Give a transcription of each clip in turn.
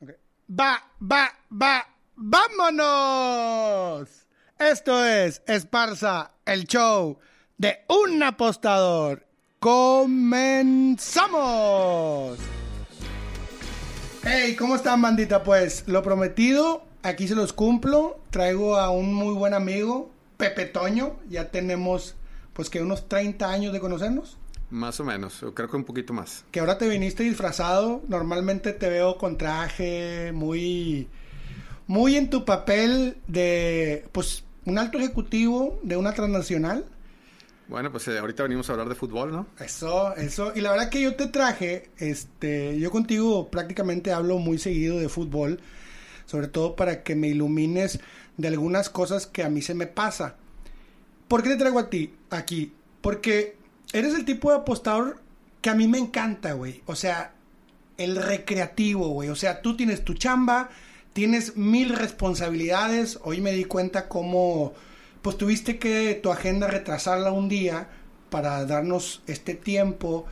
Va, va, va, vámonos. Esto es Esparza, el show de un apostador. ¡Comenzamos! Hey, ¿cómo están, bandita? Pues lo prometido, aquí se los cumplo. Traigo a un muy buen amigo, Pepe Toño. Ya tenemos, pues que unos 30 años de conocernos. Más o menos, creo que un poquito más. Que ahora te viniste disfrazado. Normalmente te veo con traje, muy, muy en tu papel de, pues, un alto ejecutivo de una transnacional. Bueno, pues eh, ahorita venimos a hablar de fútbol, ¿no? Eso, eso. Y la verdad que yo te traje, este, yo contigo prácticamente hablo muy seguido de fútbol, sobre todo para que me ilumines de algunas cosas que a mí se me pasa. ¿Por qué te traigo a ti aquí? Porque eres el tipo de apostador que a mí me encanta, güey. O sea, el recreativo, güey. O sea, tú tienes tu chamba, tienes mil responsabilidades. Hoy me di cuenta cómo, pues tuviste que tu agenda retrasarla un día para darnos este tiempo.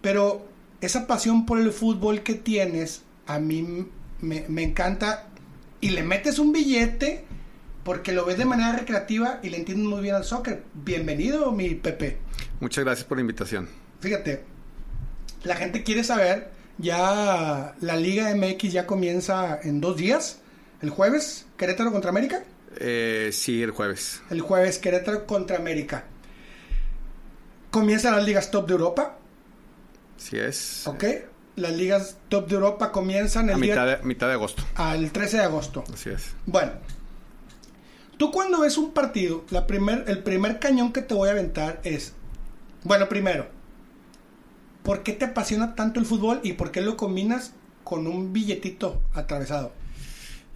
Pero esa pasión por el fútbol que tienes, a mí me, me encanta. Y le metes un billete porque lo ves de manera recreativa y le entiendes muy bien al soccer. Bienvenido, mi Pepe. Muchas gracias por la invitación. Fíjate, la gente quiere saber, ya la Liga MX ya comienza en dos días, el jueves, Querétaro contra América. Eh, sí, el jueves. El jueves, Querétaro contra América. Comienzan las ligas top de Europa. Sí es. Ok. Las ligas top de Europa comienzan el a mitad, día... de, mitad de agosto. Al 13 de agosto. Así es. Bueno, tú cuando ves un partido, la primer, el primer cañón que te voy a aventar es, bueno, primero, ¿por qué te apasiona tanto el fútbol y por qué lo combinas con un billetito atravesado?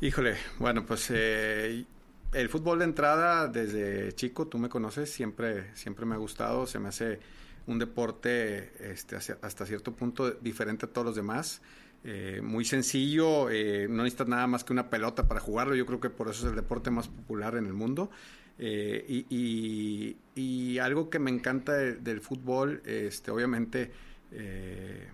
Híjole, bueno, pues eh, el fútbol de entrada desde chico, tú me conoces, siempre, siempre me ha gustado, se me hace un deporte este, hasta cierto punto diferente a todos los demás. Eh, muy sencillo, eh, no necesitas nada más que una pelota para jugarlo, yo creo que por eso es el deporte más popular en el mundo. Eh, y, algo que me encanta de, del fútbol, este, obviamente, eh,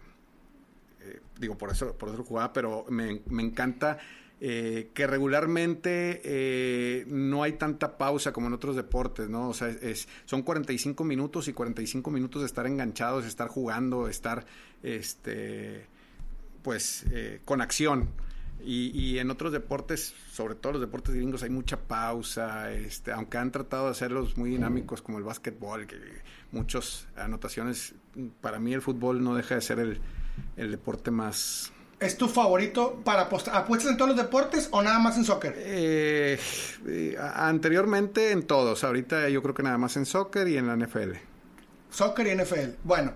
eh, digo, por eso, por eso lo jugaba, pero me, me encanta que regularmente no hay tanta pausa como en otros deportes, ¿no? O sea, es, son 45 minutos y 45 minutos de estar enganchados, estar jugando, estar, este, pues, con acción. Y, y, en otros deportes, sobre todo los deportes gringos, hay mucha pausa, este, aunque han tratado de hacerlos muy dinámicos como el básquetbol, que muchas anotaciones, para mí el fútbol no deja de ser el, el deporte más... ¿Es tu favorito para apostar? ¿Apuestas en todos los deportes o nada más en soccer? Eh, eh, anteriormente en todos, ahorita yo creo que nada más en soccer y en la NFL. Soccer y NFL. Bueno,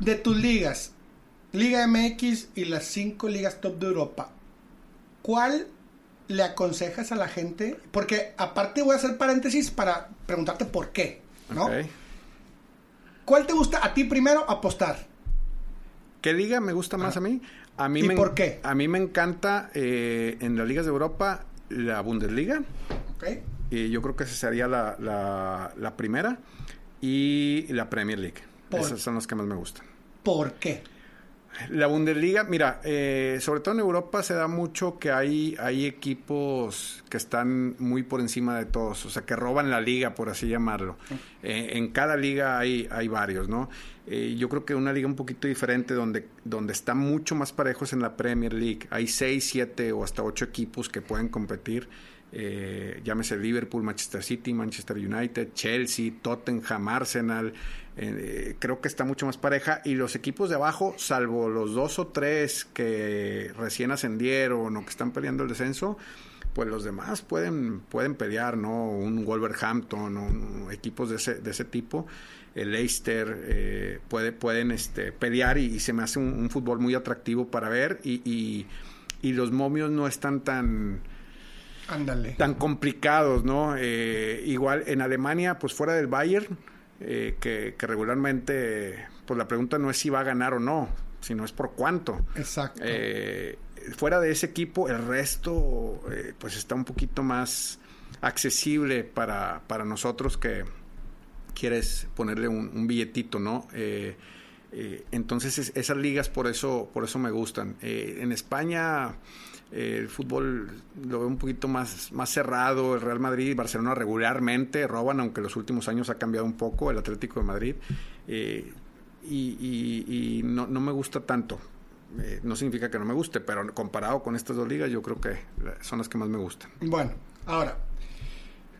de tus ligas, Liga MX y las cinco ligas top de Europa. ¿Cuál le aconsejas a la gente? Porque aparte voy a hacer paréntesis para preguntarte por qué, ¿no? Okay. ¿Cuál te gusta a ti primero apostar? ¿Qué liga me gusta más Ah. a mí? A mí ¿Y me, por qué? A mí me encanta eh, en las ligas de Europa la Bundesliga. ¿Ok? Y yo creo que esa sería la, la, la primera. Y la Premier League. Por- Esas son las que más me gustan. ¿Por qué? La Bundesliga, mira, eh, sobre todo en Europa se da mucho que hay, hay equipos que están muy por encima de todos, o sea, que roban la liga, por así llamarlo. Eh, en cada liga hay, hay varios, ¿no? Eh, yo creo que una liga un poquito diferente donde, donde están mucho más parejos en la Premier League. Hay seis, siete o hasta ocho equipos que pueden competir. Eh, llámese Liverpool, Manchester City, Manchester United, Chelsea, Tottenham, Arsenal. Eh, creo que está mucho más pareja. Y los equipos de abajo, salvo los dos o tres que recién ascendieron o que están peleando el descenso, pues los demás pueden, pueden pelear, ¿no? Un Wolverhampton, un, equipos de ese, de ese tipo. El Leicester eh, puede, pueden este, pelear y, y, se me hace un, un, fútbol muy atractivo para ver. Y, y, y los momios no están tan Ándale. tan complicados, ¿no? Eh, igual en Alemania, pues fuera del Bayern, eh, que, que, regularmente, pues la pregunta no es si va a ganar o no, sino es por cuánto. Exacto. Eh, fuera de ese equipo, el resto, pues está un poquito más accesible para, para nosotros que quieres ponerle un, billetito, ¿no? Eh, Eh, entonces esas ligas por eso, por eso me gustan. Eh, en España el fútbol lo veo un poquito más, más cerrado. El Real Madrid y Barcelona regularmente roban, aunque los últimos años ha cambiado un poco el Atlético de Madrid. y, no, me gusta tanto. no significa que no me guste, pero comparado con estas dos ligas, yo creo que son las que más me gustan. Bueno, ahora,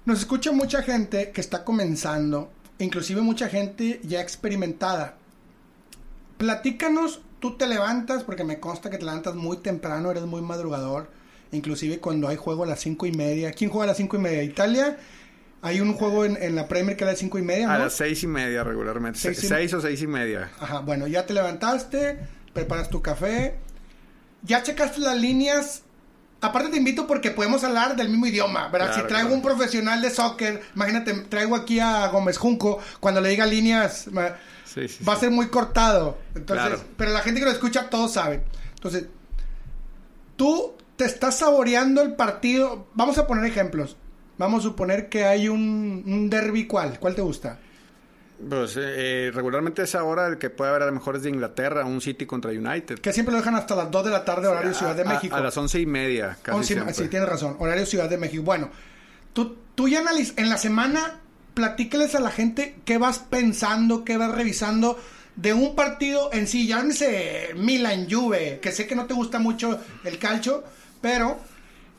nos escucha mucha gente que está comenzando, inclusive mucha gente ya experimentada platícanos, tú te levantas, porque me consta que te levantas muy temprano, eres muy madrugador, inclusive cuando hay juego a las cinco y media. ¿Quién juega a las cinco y media? Italia. Hay un juego en, la Premier que a las cinco y media, A las seis y media regularmente. Seis, o seis y media. Ajá, bueno, ya te levantaste, preparas tu café. ¿Ya checaste las líneas Aparte te invito porque podemos hablar del mismo idioma, ¿verdad? si traigo un profesional de soccer, imagínate, traigo aquí a Gómez Junco, cuando le diga líneas, va a ser muy cortado. Entonces, pero la gente que lo escucha, todos saben. Entonces, tú te estás saboreando el partido. Vamos a poner ejemplos. Vamos a suponer que hay un, un derby, ¿cuál? ¿Cuál te gusta? Pues eh, regularmente esa hora el que puede haber a lo mejor es de Inglaterra, un City contra United. Que siempre lo dejan hasta las 2 de la tarde, horario Ciudad de México. A, las once y media, casi Sí, tienes razón, horario Ciudad de México. Bueno, tú, tú ya analizas, en la semana platícales a la gente qué vas pensando, qué vas revisando de un partido en sí, llámese Milan Juve, que sé que no te gusta mucho el calcio, pero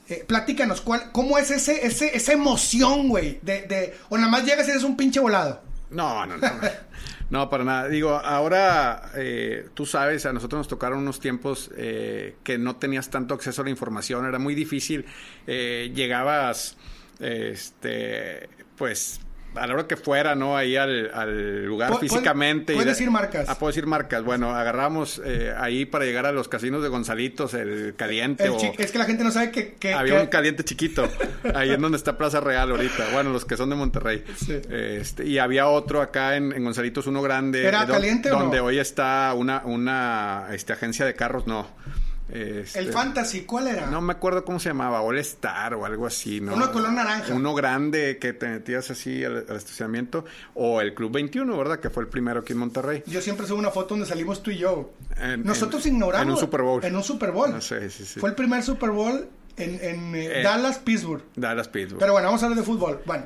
eh, platícanos, ¿cuál, ¿cómo es ese, ese, esa emoción, güey? De, de, o nada más llegas y eres un pinche volado. No, no, no. no, para nada. Digo, ahora eh, tú sabes, a nosotros nos tocaron unos tiempos eh, que no tenías tanto acceso a la información, era muy difícil. llegabas, este, pues a la hora que fuera, ¿no? Ahí al, lugar físicamente. ¿Puedes decir marcas? Ah, puedo decir marcas. Bueno, agarramos eh, ahí para llegar a los casinos de Gonzalitos, el caliente. es que la gente no sabe que... había un caliente chiquito, ahí en donde está Plaza Real ahorita. Bueno, los que son de Monterrey. Este, y había otro acá en, Gonzalitos, uno grande. ¿Era caliente o Donde hoy está una, una este, agencia de carros, no. Este, el Fantasy, ¿cuál era? No me acuerdo cómo se llamaba, All Star o algo así, ¿no? Uno color naranja. Uno grande que te metías así al, estacionamiento. O el Club 21, ¿verdad? Que fue el primero aquí en Monterrey. Yo siempre subo una foto donde salimos tú y yo. Nosotros ignoramos. En un Super Bowl. En un Super Bowl. No sé, sí, sí. Fue el primer Super Bowl en, eh, eh, Dallas, Pittsburgh. Dallas, Pittsburgh. Pero bueno, vamos a hablar de fútbol. Bueno.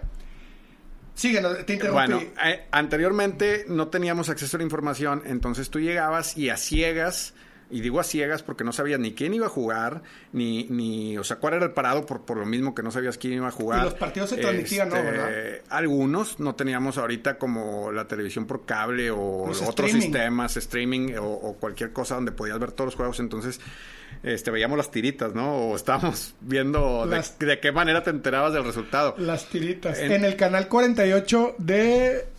Síguenos, te interrumpí. Bueno, eh, anteriormente no teníamos acceso a la información, entonces tú llegabas y a ciegas y digo a ciegas porque no sabías ni quién iba a jugar, ni, ni o sea, cuál era el parado por, por lo mismo que no sabías quién iba a jugar. Y los partidos se transmitían, ¿no? Este, ¿verdad? Algunos, no teníamos ahorita como la televisión por cable o otros sistemas, streaming o, cualquier cosa donde podías ver todos los juegos, entonces este, veíamos las tiritas, ¿no? O estábamos viendo de, qué manera te enterabas del resultado. Las tiritas. En, en el canal 48 de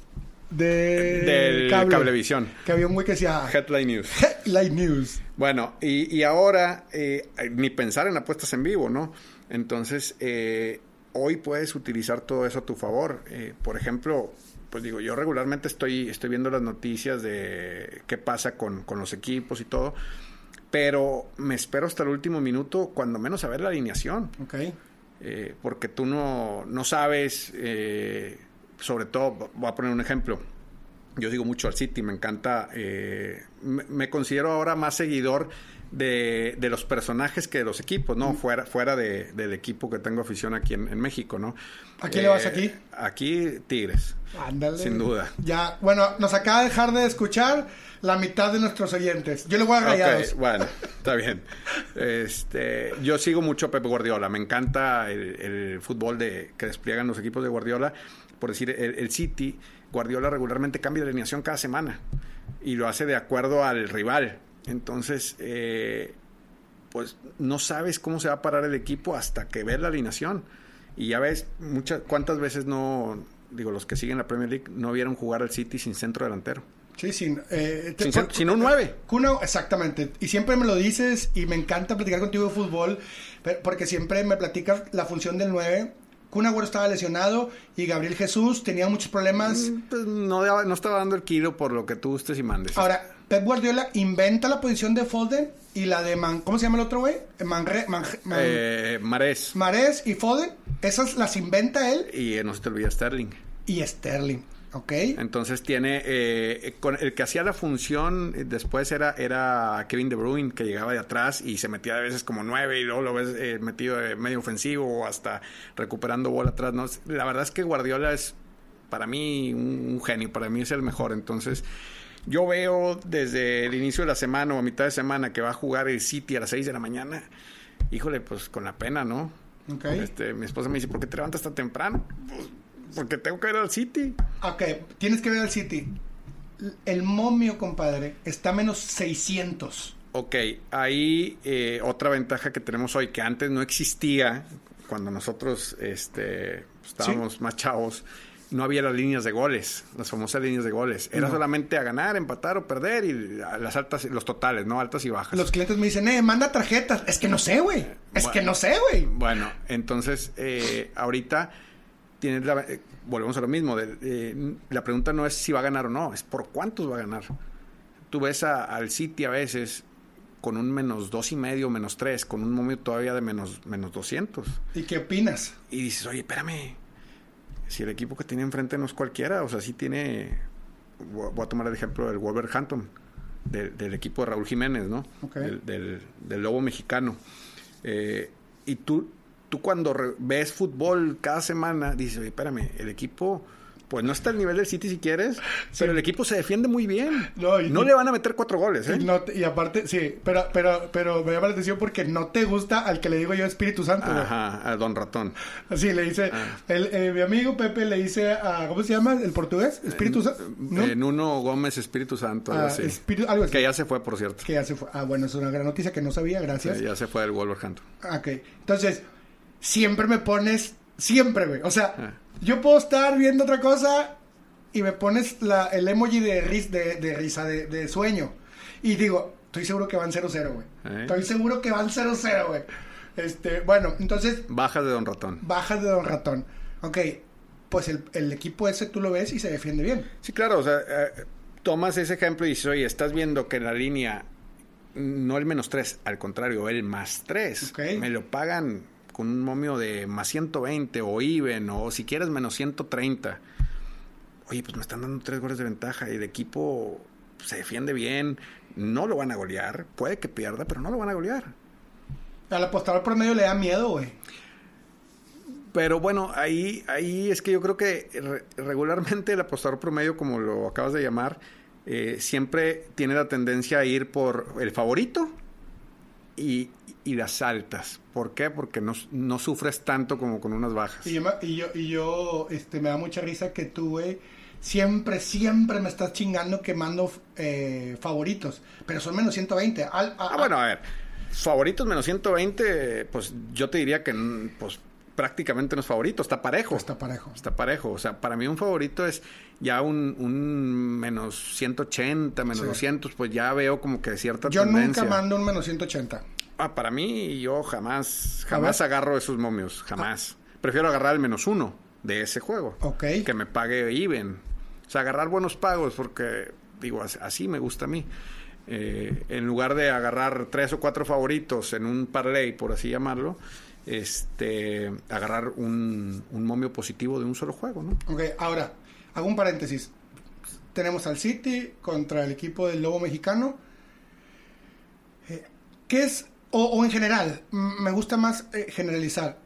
de del cablevisión. Que había un güey que decía Headline News. Headline News. Bueno, y, y ahora eh, ni pensar en apuestas en vivo, ¿no? Entonces, eh, hoy puedes utilizar todo eso a tu favor. Eh, por ejemplo, pues digo, yo regularmente estoy, estoy viendo las noticias de qué pasa con, con los equipos y todo, pero me espero hasta el último minuto, cuando menos a ver la alineación. Ok. porque tú no, no sabes sobre todo, voy a poner un ejemplo. Yo digo mucho al City, me encanta, eh, me, considero ahora más seguidor de, de, los personajes que de los equipos, ¿no? Fuera, fuera de, del equipo que tengo afición aquí en, México, ¿no? ¿A quién le vas aquí? Eh, aquí Tigres. Ándale. Sin duda. Ya, bueno, nos acaba de dejar de escuchar la mitad de nuestros oyentes. Yo le voy a Rayados. bueno, está bien. Este, yo sigo mucho a Pepe Guardiola. Me encanta el, el, fútbol de que despliegan los equipos de Guardiola por decir, el, City, Guardiola regularmente cambia de alineación cada semana y lo hace de acuerdo al rival. Entonces, eh, pues no sabes cómo se va a parar el equipo hasta que ves la alineación. Y ya ves, muchas, cuántas veces no, digo, los que siguen la Premier League no vieron jugar al City sin centro delantero. Sí, sin, eh, sin, un 9. exactamente. Y siempre me lo dices y me encanta platicar contigo de fútbol, porque siempre me platicas la función del 9 Kun Agüero estaba lesionado y Gabriel Jesús tenía muchos problemas. Mm, pues no, no estaba dando el kilo por lo que tú gustes y mandes. Ahora, Pep Guardiola inventa la posición de Foden y la de Man, ¿cómo se llama el otro güey? Manre, eh, Marés. y Foden, esas las inventa él. Y no se te olvida Sterling. Y Sterling. Ok. Entonces tiene, eh, con el que hacía la función eh, después era, era Kevin De Bruyne, que llegaba de atrás y se metía a veces como nueve y luego lo ves eh, metido de medio ofensivo o hasta recuperando bola atrás. ¿no? La verdad es que Guardiola es para mí un, un genio, para mí es el mejor. Entonces yo veo desde el inicio de la semana o a mitad de semana que va a jugar el City a las 6 de la mañana. Híjole, pues con la pena, ¿no? Ok. Este, mi esposa me dice, ¿por qué te levantas tan temprano? Pues, porque tengo que ir al City. Ok, tienes que ver al City. El momio, compadre, está a menos 600. Ok, ahí eh, otra ventaja que tenemos hoy que antes no existía cuando nosotros este, estábamos más chavos. No había las líneas de goles, las famosas líneas de goles. Era No. solamente a ganar, empatar o perder y las altas, los totales, ¿no? Altas y bajas. Los clientes me dicen, eh, manda tarjetas. Es que no sé, güey. Es Bueno. que no sé, güey. Bueno, entonces eh, ahorita la, eh, volvemos a lo mismo. de- eh, la pregunta no es si va a ganar o no, es por cuántos va a ganar. Tú ves a- al City a veces con un menos dos y medio, menos tres, con un momio todavía de menos, menos 200. ¿Y qué opinas? Y dices, oye, espérame, si el equipo que tiene enfrente no es cualquiera, o sea, sí tiene, voy a tomar el ejemplo del Wolverhampton, del, del equipo de Raúl Jiménez, ¿no? Ok. Del, del- del Lobo Mexicano. Eh, y tú, tú cuando ves fútbol cada semana, dices, oye, espérame, el equipo... Pues no está al nivel del City si quieres, pero el equipo se defiende muy bien. No, No, le van a meter cuatro goles, ¿eh? Y, no te- y aparte, sí, pero, pero, pero me llama la atención porque no te gusta al que le digo yo Espíritu Santo. Ajá, a Don Ratón. Así le dice, Ah. el, eh, mi amigo Pepe le dice a, ¿cómo se llama? ¿El portugués? Espíritu Santo. ¿No? Eh, Nuno Gómez Espíritu Santo, algo Ah, así. Espíritu- algo así. Que ya se fue, por cierto. Que ya se fue. Ah, bueno, es una gran noticia que no sabía, gracias. Sí, ya se fue del Wolverhampton. Ah, Ok, entonces, siempre me pones, siempre, güey. O sea, Ah. yo puedo estar viendo otra cosa y me pones la, el emoji de, ris- de, de risa, de, de sueño. Y digo, estoy seguro que van 0-0, güey. ¿Eh? Estoy seguro que van 0-0, güey. Este, bueno, entonces, Bajas de Don Ratón. bajas de Don Ratón. Ok, pues el, el equipo ese tú lo ves y se defiende bien. Sí, claro, o sea, eh, tomas ese ejemplo y dices, oye, estás viendo que en la línea, no el menos 3, al contrario, el más 3, Ok. me lo pagan con un momio de más 120 o even o si quieres menos 130. Oye, pues me están dando tres goles de ventaja y el equipo se defiende bien, no lo van a golear, puede que pierda, pero no lo van a golear. Al apostador promedio le da miedo, güey. Pero bueno, ahí, ahí es que yo creo que re- regularmente el apostador promedio, como lo acabas de llamar, eh, siempre tiene la tendencia a ir por el favorito y, y las altas. ¿Por qué? Porque no, no sufres tanto como con unas bajas. Y yo, y yo, y yo, este, me da mucha risa que tú, güey, siempre, siempre me estás chingando quemando eh, favoritos. Pero son menos 120. Al- a- Ah, bueno, a ver, favoritos menos 120, pues yo te diría que pues prácticamente no es favorito, está parejo. Está parejo. Está parejo. O sea, para mí un favorito es ya un, un menos 180, menos Sí. 200, pues ya veo como que cierta Yo tendencia. nunca mando un menos 180. Ah, para mí yo jamás, jamás agarro esos momios, jamás. Prefiero agarrar el menos uno de ese juego. Ok. Que me pague even. O sea, agarrar buenos pagos porque, digo, as- así me gusta a mí. Eh, en lugar de agarrar tres o cuatro favoritos en un parlay, por así llamarlo, este, agarrar un, un momio positivo de un solo juego, ¿no? Ok, ahora, hago un paréntesis. Tenemos al City contra el equipo del Lobo Mexicano. Eh, ¿Qué es, o, o en general, me gusta más eh, generalizar.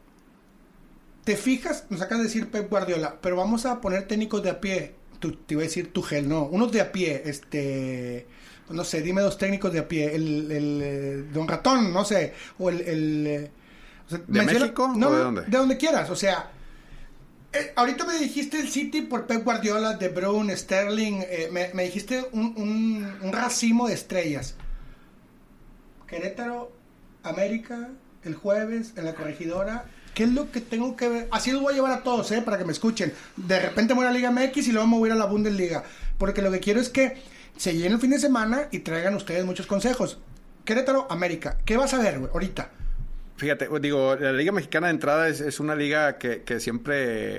¿Te fijas? Nos acaba de decir Pep Guardiola, pero vamos a poner técnicos de a pie. Tu- te iba a decir Tuchel, no. Unos de a pie, este... No sé, dime dos técnicos de a pie. El, el, eh, Don Ratón, no sé. O el... el, eh, o sea, ¿De México no, o de dónde? De donde quieras, o sea... Eh, ahorita me dijiste el City por Pep Guardiola, De Bruyne, Sterling. eh, me, dijiste un, racimo de estrellas. Querétaro, América, el jueves, en la corregidora. ¿Qué es lo que tengo que ver? Así los voy a llevar a todos, ¿eh? Para que me escuchen. De repente voy a la Liga MX y luego me voy a ir a la Bundesliga. Porque lo que quiero es que se llene el fin de semana y traigan ustedes muchos consejos. Querétaro, América. ¿Qué vas a ver, güey, ahorita? Fíjate, digo, la Liga Mexicana de entrada es, es una liga que, que siempre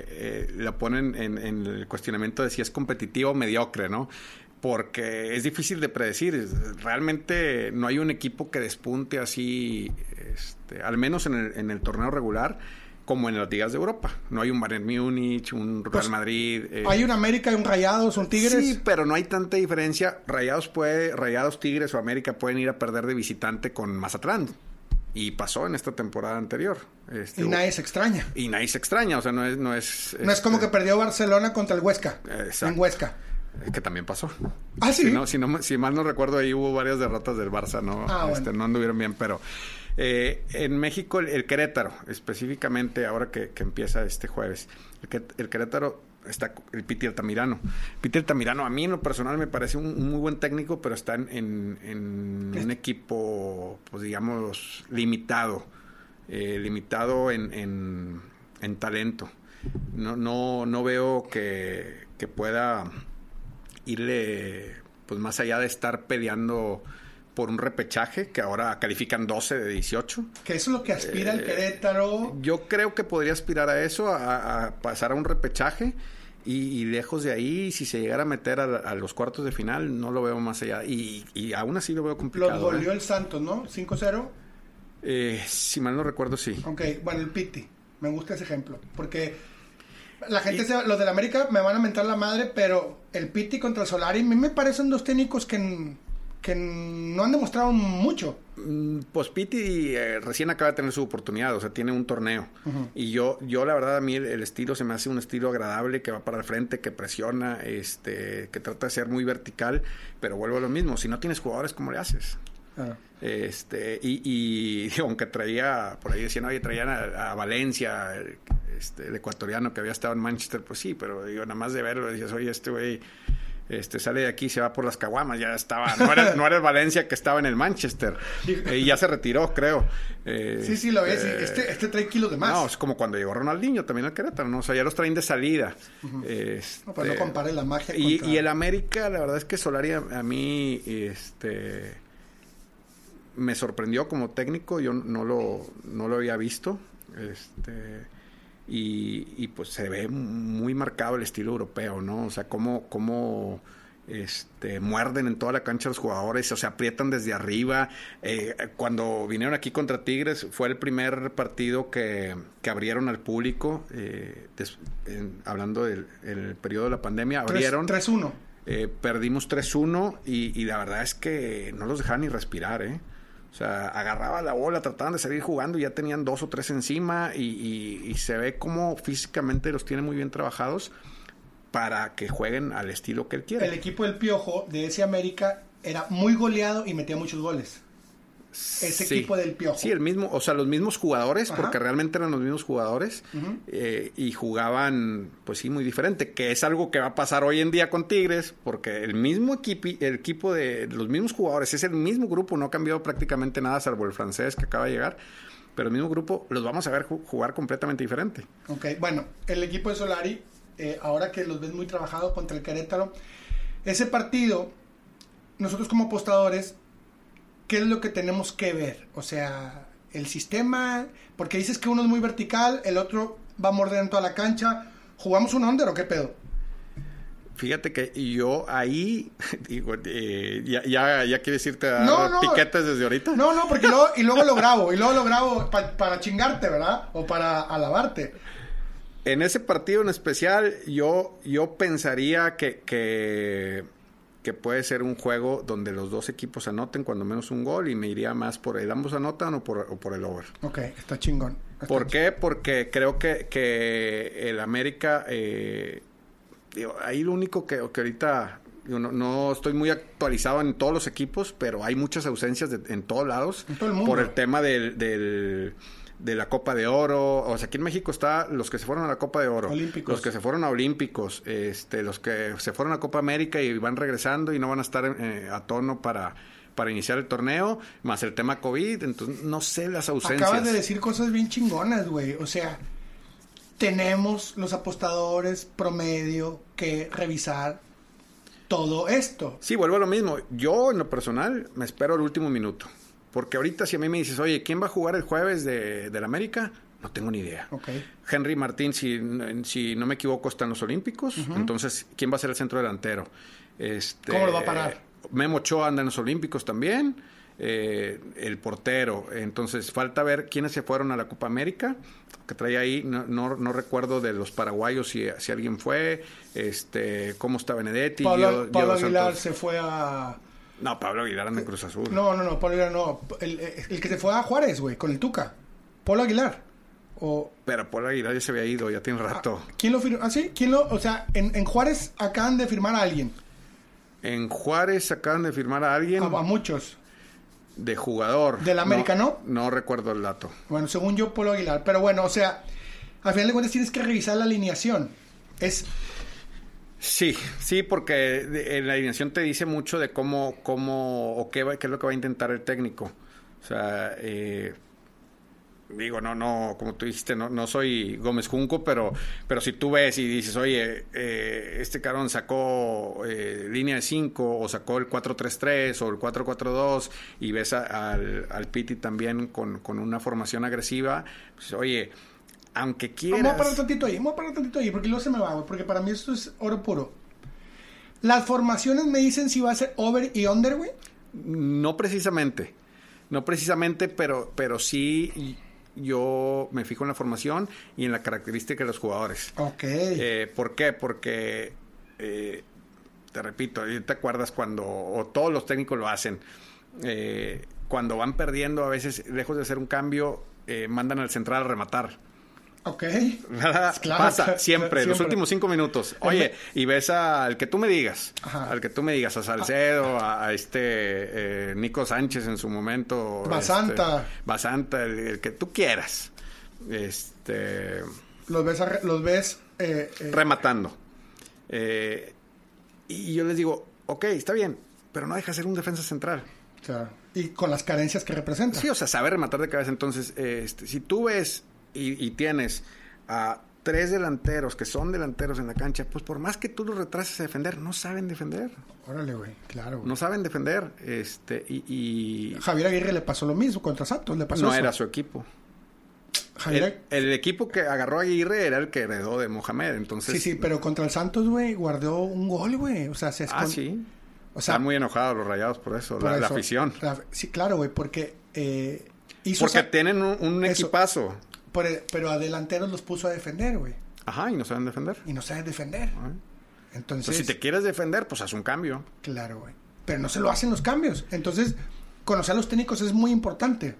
eh, la ponen en, en el cuestionamiento de si es competitiva o mediocre, ¿no? Porque es difícil de predecir. Realmente no hay un equipo que despunte así, este, al menos en el, en el torneo regular, como en las ligas de Europa. No hay un Bayern Múnich, un Real Pues, Madrid. eh, Hay un América, hay un Rayados, un Tigres. Sí, pero no hay tanta diferencia. Rayados puede, Rayados, Tigres o América pueden ir a perder de visitante con Mazatlán. Y pasó en esta temporada anterior. Este, y nadie se extraña. y nadie se extraña, o sea, no es... No es, No es como este, que perdió Barcelona contra el Huesca. Exacto. En Huesca. Que también pasó. Ah, sí. Si, no, si, no- si mal no recuerdo, ahí hubo varias derrotas del Barça, ¿no? Ah, bueno. Este, no anduvieron bien, pero... eh, en México, el, el Querétaro, específicamente ahora que, que empieza este jueves, el, el Querétaro está el Piti Altamirano. Piti Altamirano, a mí en lo personal me parece un, un muy buen técnico, pero está en, en- en un equipo, pues digamos, limitado. eh, limitado en, en- en talento. No, no, no veo que, que pueda irle pues más allá de estar peleando por un repechaje que ahora califican 12 de 18. Que eso es lo que aspira Eh, el Querétaro. Yo creo que podría aspirar a eso, a, a pasar a un repechaje y, y lejos de ahí, si se llegara a meter a, a los cuartos de final, no lo veo más allá. Y, y aún así lo veo complicado. Los goleó ¿eh? el Santos, ¿no? 5-0. Eh, si mal no recuerdo, sí. Ok, bueno, el Piti. Me gusta ese ejemplo. Porque la gente, se- los del América me van a mentar la madre, pero el Piti contra el Solari, a mí me parecen dos técnicos que, que no han demostrado mucho. Mm, Pues Piti eh, recién acaba de tener su oportunidad, o sea, tiene un torneo. Y yo, yo la verdad, a mí el, estilo se me hace un estilo agradable, que va para el frente, que presiona, este, que trata de ser muy vertical, pero vuelvo a lo mismo, si no tienes jugadores, ¿cómo le haces? Este, y, y digo, aunque traía, por ahí decían, oye, traían a, a Valencia, el, este, el ecuatoriano que había estado en Manchester, pues sí, pero digo, nada más de verlo, dices, oye, este güey este, sale de aquí y se va por las caguamas, ya estaba, no era, no era el Valencia que estaba en el Manchester, Eh, y ya se retiró, creo. Eh, Sí, sí, lo ves. eh, Este, este trae kilos de más. No, es como cuando llegó Ronaldinho también al Querétaro, ¿no? O sea, ya los traen de salida. Este, No, pues no compares la magia y, contra- y el América, la verdad es que Solari a, a mí, este, me sorprendió como técnico, yo no lo, no lo había visto, este, y, y, pues se ve muy marcado el estilo europeo, ¿no? O sea, cómo, cómo este, muerden en toda la cancha los jugadores, o sea, aprietan desde arriba. Eh, cuando vinieron aquí contra Tigres, fue el primer partido que, que abrieron al público, eh, des- en- hablando del el periodo de la pandemia, abrieron. 3-1. Eh, perdimos 3-1 y, y la verdad es que no los dejaban ni respirar, ¿eh? O sea, agarraba la bola, trataban de salir jugando y ya tenían dos o tres encima y, y- y se ve como físicamente los tiene muy bien trabajados para que jueguen al estilo que él quiere. El equipo del Piojo de ese América era muy goleado y metía muchos goles. Ese Sí. equipo del Piojo. Sí, el mismo, o sea, los mismos jugadores, Ajá. porque realmente eran los mismos jugadores eh, y jugaban, pues sí, muy diferente, que es algo que va a pasar hoy en día con Tigres, porque el mismo equipo, el equipo de los mismos jugadores, es el mismo grupo, no ha cambiado prácticamente nada, salvo el francés que acaba de llegar, pero el mismo grupo los vamos a ver ju- jugar completamente diferente. Ok, bueno, el equipo de Solari, eh, ahora que los ves muy trabajados contra el Querétaro, ese partido, nosotros como apostadores, ¿qué es lo que tenemos que ver? O sea, el sistema, porque dices que uno es muy vertical, el otro va a morder en toda la cancha. ¿Jugamos un under o qué pedo? Fíjate que yo ahí, digo, eh, ya, ya, ya quieres irte a No, dar no. piquetes desde ahorita. No, no, porque luego, y luego lo grabo, y luego lo grabo pa- para chingarte, ¿verdad? O para alabarte. En ese partido en especial, yo, yo pensaría que, que, que puede ser un juego donde los dos equipos anoten cuando menos un gol y me iría más por el ambos anotan o por, o por el over. Ok, está chingón. Está ¿Por qué? Porque creo que, que el América, eh, digo, ahí lo único que, que ahorita, no, no estoy muy actualizado en todos los equipos, pero hay muchas ausencias de- en todos lados. En todo el mundo. Por el tema del, del- de la Copa de Oro. O sea, aquí en México está los que se fueron a la Copa de Oro. Olímpicos. Los que se fueron a Olímpicos. Este, los que se fueron a Copa América y van regresando y no van a estar eh, a tono para para iniciar el torneo, más el tema COVID, entonces no sé las ausencias. Acabas de decir cosas bien chingonas, güey. O sea, tenemos los apostadores promedio que revisar todo esto. Sí, vuelvo a lo mismo. Yo, en lo personal, me espero el último minuto. Porque ahorita si a mí me dices, oye, ¿quién va a jugar el jueves de, del América? No tengo ni idea. Henry Martín, si, si no me equivoco, está en los Olímpicos. Entonces, ¿quién va a ser el centro delantero? Este, ¿Cómo lo va a parar? Memo Ochoa anda en los Olímpicos también. eh, el portero. Entonces, falta ver quiénes se fueron a la Copa América, que traía ahí, no, no, recuerdo de los paraguayos si, si, alguien fue, este, cómo está Benedetti. Pablo, Aguilar se fue a... No, Pablo Aguilar anda en Cruz Azul. No, no, no, Pablo Aguilar no. El, el que se fue a Juárez, güey, con el Tuca. Pablo Aguilar. O... Pero Pablo Aguilar ya se había ido, ya tiene un rato. Ah, ¿Quién lo firmó? ¿Ah, sí? ¿Quién lo...? O sea, en, en Juárez acaban de firmar a alguien. En Juárez acaban de firmar a alguien. A, muchos. De jugador. ¿Del América, no, no? recuerdo el dato. Bueno, según yo, Polo Aguilar. Pero bueno, o sea, al final de cuentas tienes que revisar la alineación. Es. Sí, sí, porque en la alineación te dice mucho de cómo, cómo o qué, qué es lo que va a intentar el técnico. O sea, eh, digo, no, no, como tú dijiste, no, no soy Gómez Junco, pero, pero si tú ves y dices, oye, eh, este carón sacó eh, línea de 5 o sacó el 4-3-3 o el 4-4-2 y ves al, al Piti también con, con, una formación agresiva, pues oye, aunque quieras... Vamos a parar tantito ahí, vamos a parar tantito ahí, porque luego se me va, porque para mí esto es oro puro. ¿Las formaciones me dicen si va a ser over y under, güey? No precisamente. No precisamente, pero, pero sí yo me fijo en la formación y en la característica de los jugadores. Ok. Eh, ¿Por qué? Porque, eh, te repito, te acuerdas cuando, o todos los técnicos lo hacen, eh, cuando van perdiendo, a veces, lejos de hacer un cambio, mandan al central a rematar. Ok. Pasa siempre, los últimos cinco minutos. Oye, y ves al que tú me digas, al que tú me digas, a Salcedo, a, este eh, Nico Sánchez en su momento. Basanta. Este, Basanta, el, que tú quieras. Este. Los ves, los ves eh, eh, rematando. y yo les digo, ok, está bien, pero no deja de ser un defensa central. Y con las carencias que representa. Sí, o sea, saber rematar de cabeza. Entonces, este, si tú ves y, tienes a tres delanteros que son delanteros en la cancha, pues por más que tú los retrases a defender, no saben defender. Órale, güey, claro. No saben defender. Este, y, Javier Aguirre le pasó lo mismo contra Santos, le pasó No era su equipo. Javier... El, equipo que agarró a Aguirre era el que heredó de Mohamed, entonces... Sí, sí, pero contra el Santos, güey, guardó un gol, güey. O sea, se Ah, sí. O sea, Están muy enojados los rayados por eso, la, afición. sí, claro, güey, porque... Eh, porque tienen un, equipazo. Pero, a delanteros los puso a defender, güey. Ajá, y no saben defender. Y no saben defender. Entonces, si te quieres defender, pues haz un cambio. Claro, güey. Pero no se lo hacen los cambios. Entonces, conocer a los técnicos es muy importante.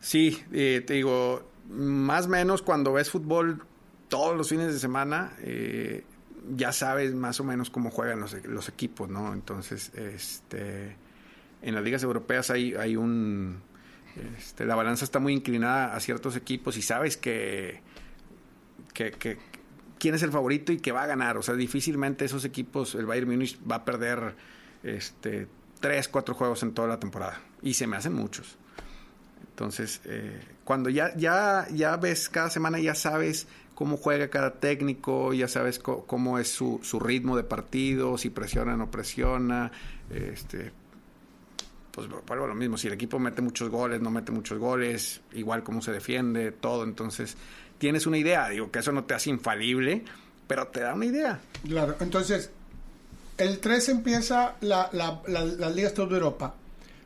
Sí, eh, te digo, más o menos cuando ves fútbol todos los fines de semana, eh, ya sabes más o menos cómo juegan los, los, equipos, ¿no? Entonces, este, en las ligas europeas hay, hay un este, la balanza está muy inclinada a ciertos equipos y sabes que, quién es el favorito y que va a ganar. O sea, difícilmente esos equipos, el Bayern Múnich va a perder este, tres, cuatro juegos en toda la temporada. Y se me hacen muchos. Entonces, eh, cuando ya, ya, ya ves cada semana, ya sabes cómo juega cada técnico, ya sabes cómo es su, su ritmo de partido, si presiona o no presiona, este, pues vuelvo lo mismo, si el equipo mete muchos goles, no mete muchos goles, igual cómo se defiende, todo, entonces tienes una idea, digo que eso no te hace infalible, pero te da una idea. Claro, entonces, el 3 empieza la, la, la, las ligas de Europa.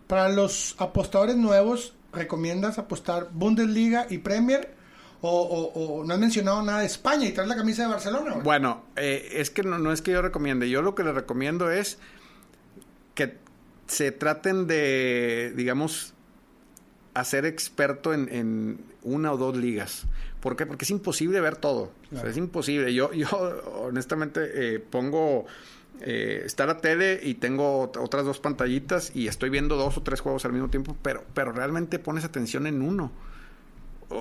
Para los apostadores nuevos, ¿recomiendas apostar Bundesliga y Premier? O, no has mencionado nada de España y traes la camisa de Barcelona. Bueno, eh, es que no, no, es que yo recomiende. Yo lo que le recomiendo es se traten de, digamos, hacer experto en, una o dos ligas. ¿Por qué? Porque es imposible ver todo. es imposible. Yo, yo honestamente, eh, pongo... Eh, está la tele y tengo otras dos pantallitas y estoy viendo dos o tres juegos al mismo tiempo, pero, pero realmente pones atención en uno.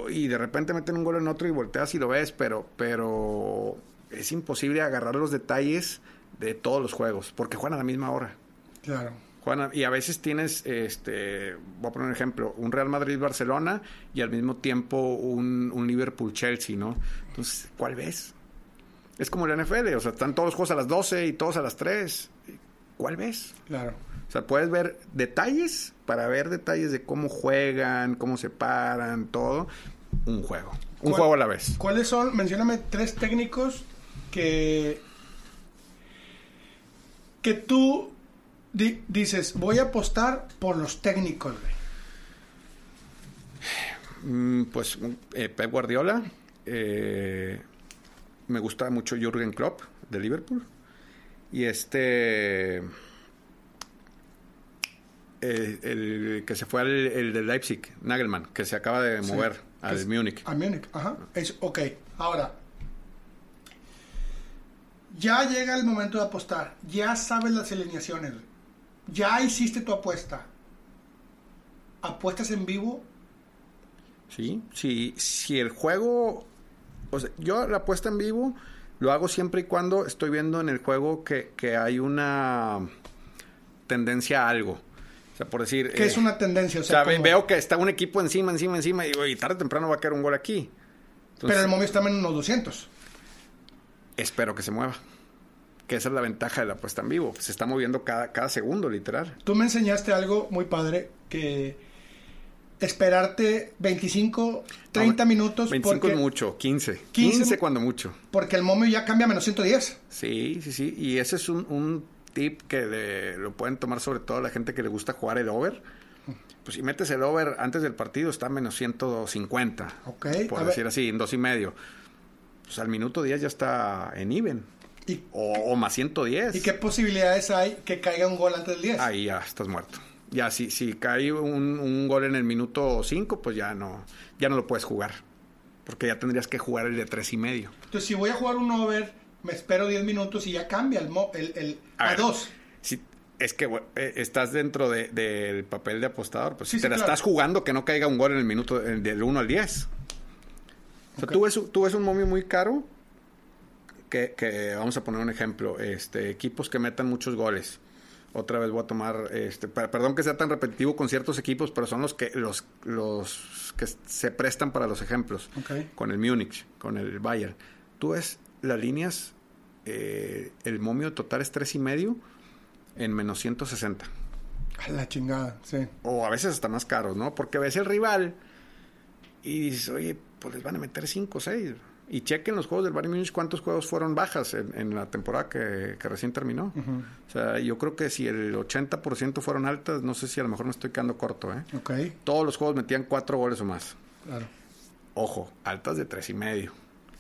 y de repente meten un gol en otro y volteas y lo ves, pero, pero es imposible agarrar los detalles de todos los juegos, porque juegan a la misma hora. Claro. Juana, y a veces tienes, este, voy a poner un ejemplo, un Real Madrid-Barcelona y al mismo tiempo un, un Liverpool-Chelsea, ¿no? Entonces, ¿cuál ves? Es como la NFL, o sea, están todos los juegos a las 12 y todos a las 3. ¿Cuál ves? Claro. O sea, puedes ver detalles para ver detalles de cómo juegan, cómo se paran, todo. Un juego. Un juego a la vez. ¿Cuáles son? Mencióname tres técnicos que. que tú Di- dices, voy a apostar por los técnicos, güey. Mm, Pues eh, Pep Guardiola, eh, me gusta mucho Jürgen Klopp de Liverpool y este eh, el que se fue al el de Leipzig, Nagelmann, que se acaba de mover al Múnich. A Múnich, ajá. Es, ok, ahora. Ya llega el momento de apostar. Ya sabes las alineaciones. Ya hiciste tu apuesta. ¿Apuestas en vivo? Sí, sí, si el juego, o sea, yo la apuesta en vivo lo hago siempre y cuando estoy viendo en el juego que, que hay una tendencia a algo. O sea, por decir... Que eh, es una tendencia. O O sea, como- veo que está un equipo encima, encima, encima, y digo, y tarde o temprano va a caer un gol aquí. Entonces, pero el momio está en unos 200. espero que se mueva. Que esa es la ventaja de la apuesta en vivo. Se está moviendo cada, cada segundo, literal. Tú me enseñaste algo muy padre que esperarte 25, 30 No, minutos 25 porque, es mucho, 15. 15 15, cuando mucho. porque el momio ya cambia a menos 110. Sí, sí, sí. Y ese es un, un tip que lo pueden tomar sobre todo a la gente que le gusta jugar el over. Pues si metes el over antes del partido está a menos 150. Ok, Por a ver. decir así, en dos y medio. Pues al minuto 10 ya está en even. ¿Y, O, o más 110. ¿Y qué posibilidades hay que caiga un gol antes del 10? Ahí ya estás muerto. Ya si, si cae un, un gol en el minuto 5, pues ya no, ya no lo puedes jugar. Porque ya tendrías que jugar el de tres y medio. Entonces, si voy a jugar un over, me espero 10 minutos y ya cambia el, mo- el, el- A a ver. 2. Si, es que bueno, eh, estás dentro de- del papel de apostador, pues Sí, si sí, te la claro. estás jugando que no caiga un gol en el minuto del 1 al 10. O sea, Ok. tú, ves, tú ves un momio muy caro que, que vamos a poner un ejemplo, este equipos que metan muchos goles. Otra vez voy a tomar, este, per- perdón que sea tan repetitivo con ciertos equipos, pero son los que los, los que se prestan para los ejemplos. Con el Múnich, con el Bayern. Tú ves las líneas, eh, el momio total es tres y medio en menos 160. A la chingada, sí. O a veces hasta más caros, ¿no? Porque ves el rival y dices, oye, pues les van a meter 5 o 6. Y chequen los juegos del Bayern Múnich cuántos juegos fueron bajas en, en la temporada que, que recién terminó. O sea, yo creo que si el 80% fueron altas, no sé si a lo mejor me estoy quedando corto, ¿eh? Ok, Todos los juegos metían 4 goles o más. claro. Ojo, altas de tres y medio.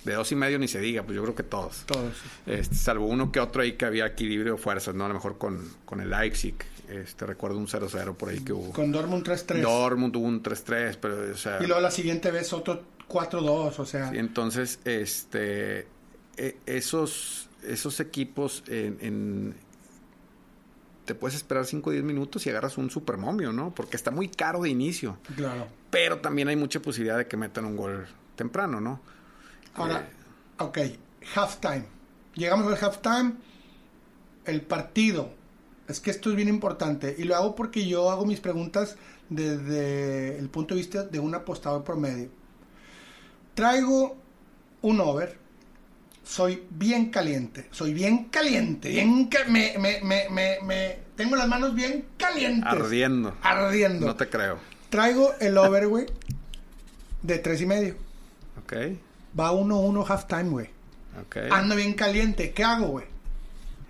De dos y medio ni se diga, pues yo creo que todos. Todos. Este, salvo uno que otro ahí que había equilibrio de fuerzas, ¿no? A lo mejor con, con el Leipzig. Este, recuerdo un 0-0 por ahí que hubo. Con Dortmund 3-3. Dortmund tuvo un 3-3, pero, o sea... Y luego la siguiente vez otro 4-2, o sea. sí, entonces, este... e- esos, esos equipos en, en- Te puedes esperar 5 o 10 minutos y agarras un super momio, ¿no? Porque está muy caro de inicio. Claro. Pero también hay mucha posibilidad de que metan un gol temprano, ¿no? Ahora, ok, halftime. Llegamos al halftime, el partido. Es que esto es bien importante y lo hago porque yo hago mis preguntas desde el punto de vista de un apostador promedio. Traigo un over. Soy bien caliente. Soy bien caliente. Bien ca- me, me, me, me, me- tengo las manos bien calientes. Ardiendo. Ardiendo. No te creo. Traigo el over, güey, de tres y medio. Ok, Va 1-1 halftime, güey. ok. Ando bien caliente. ¿Qué hago, güey?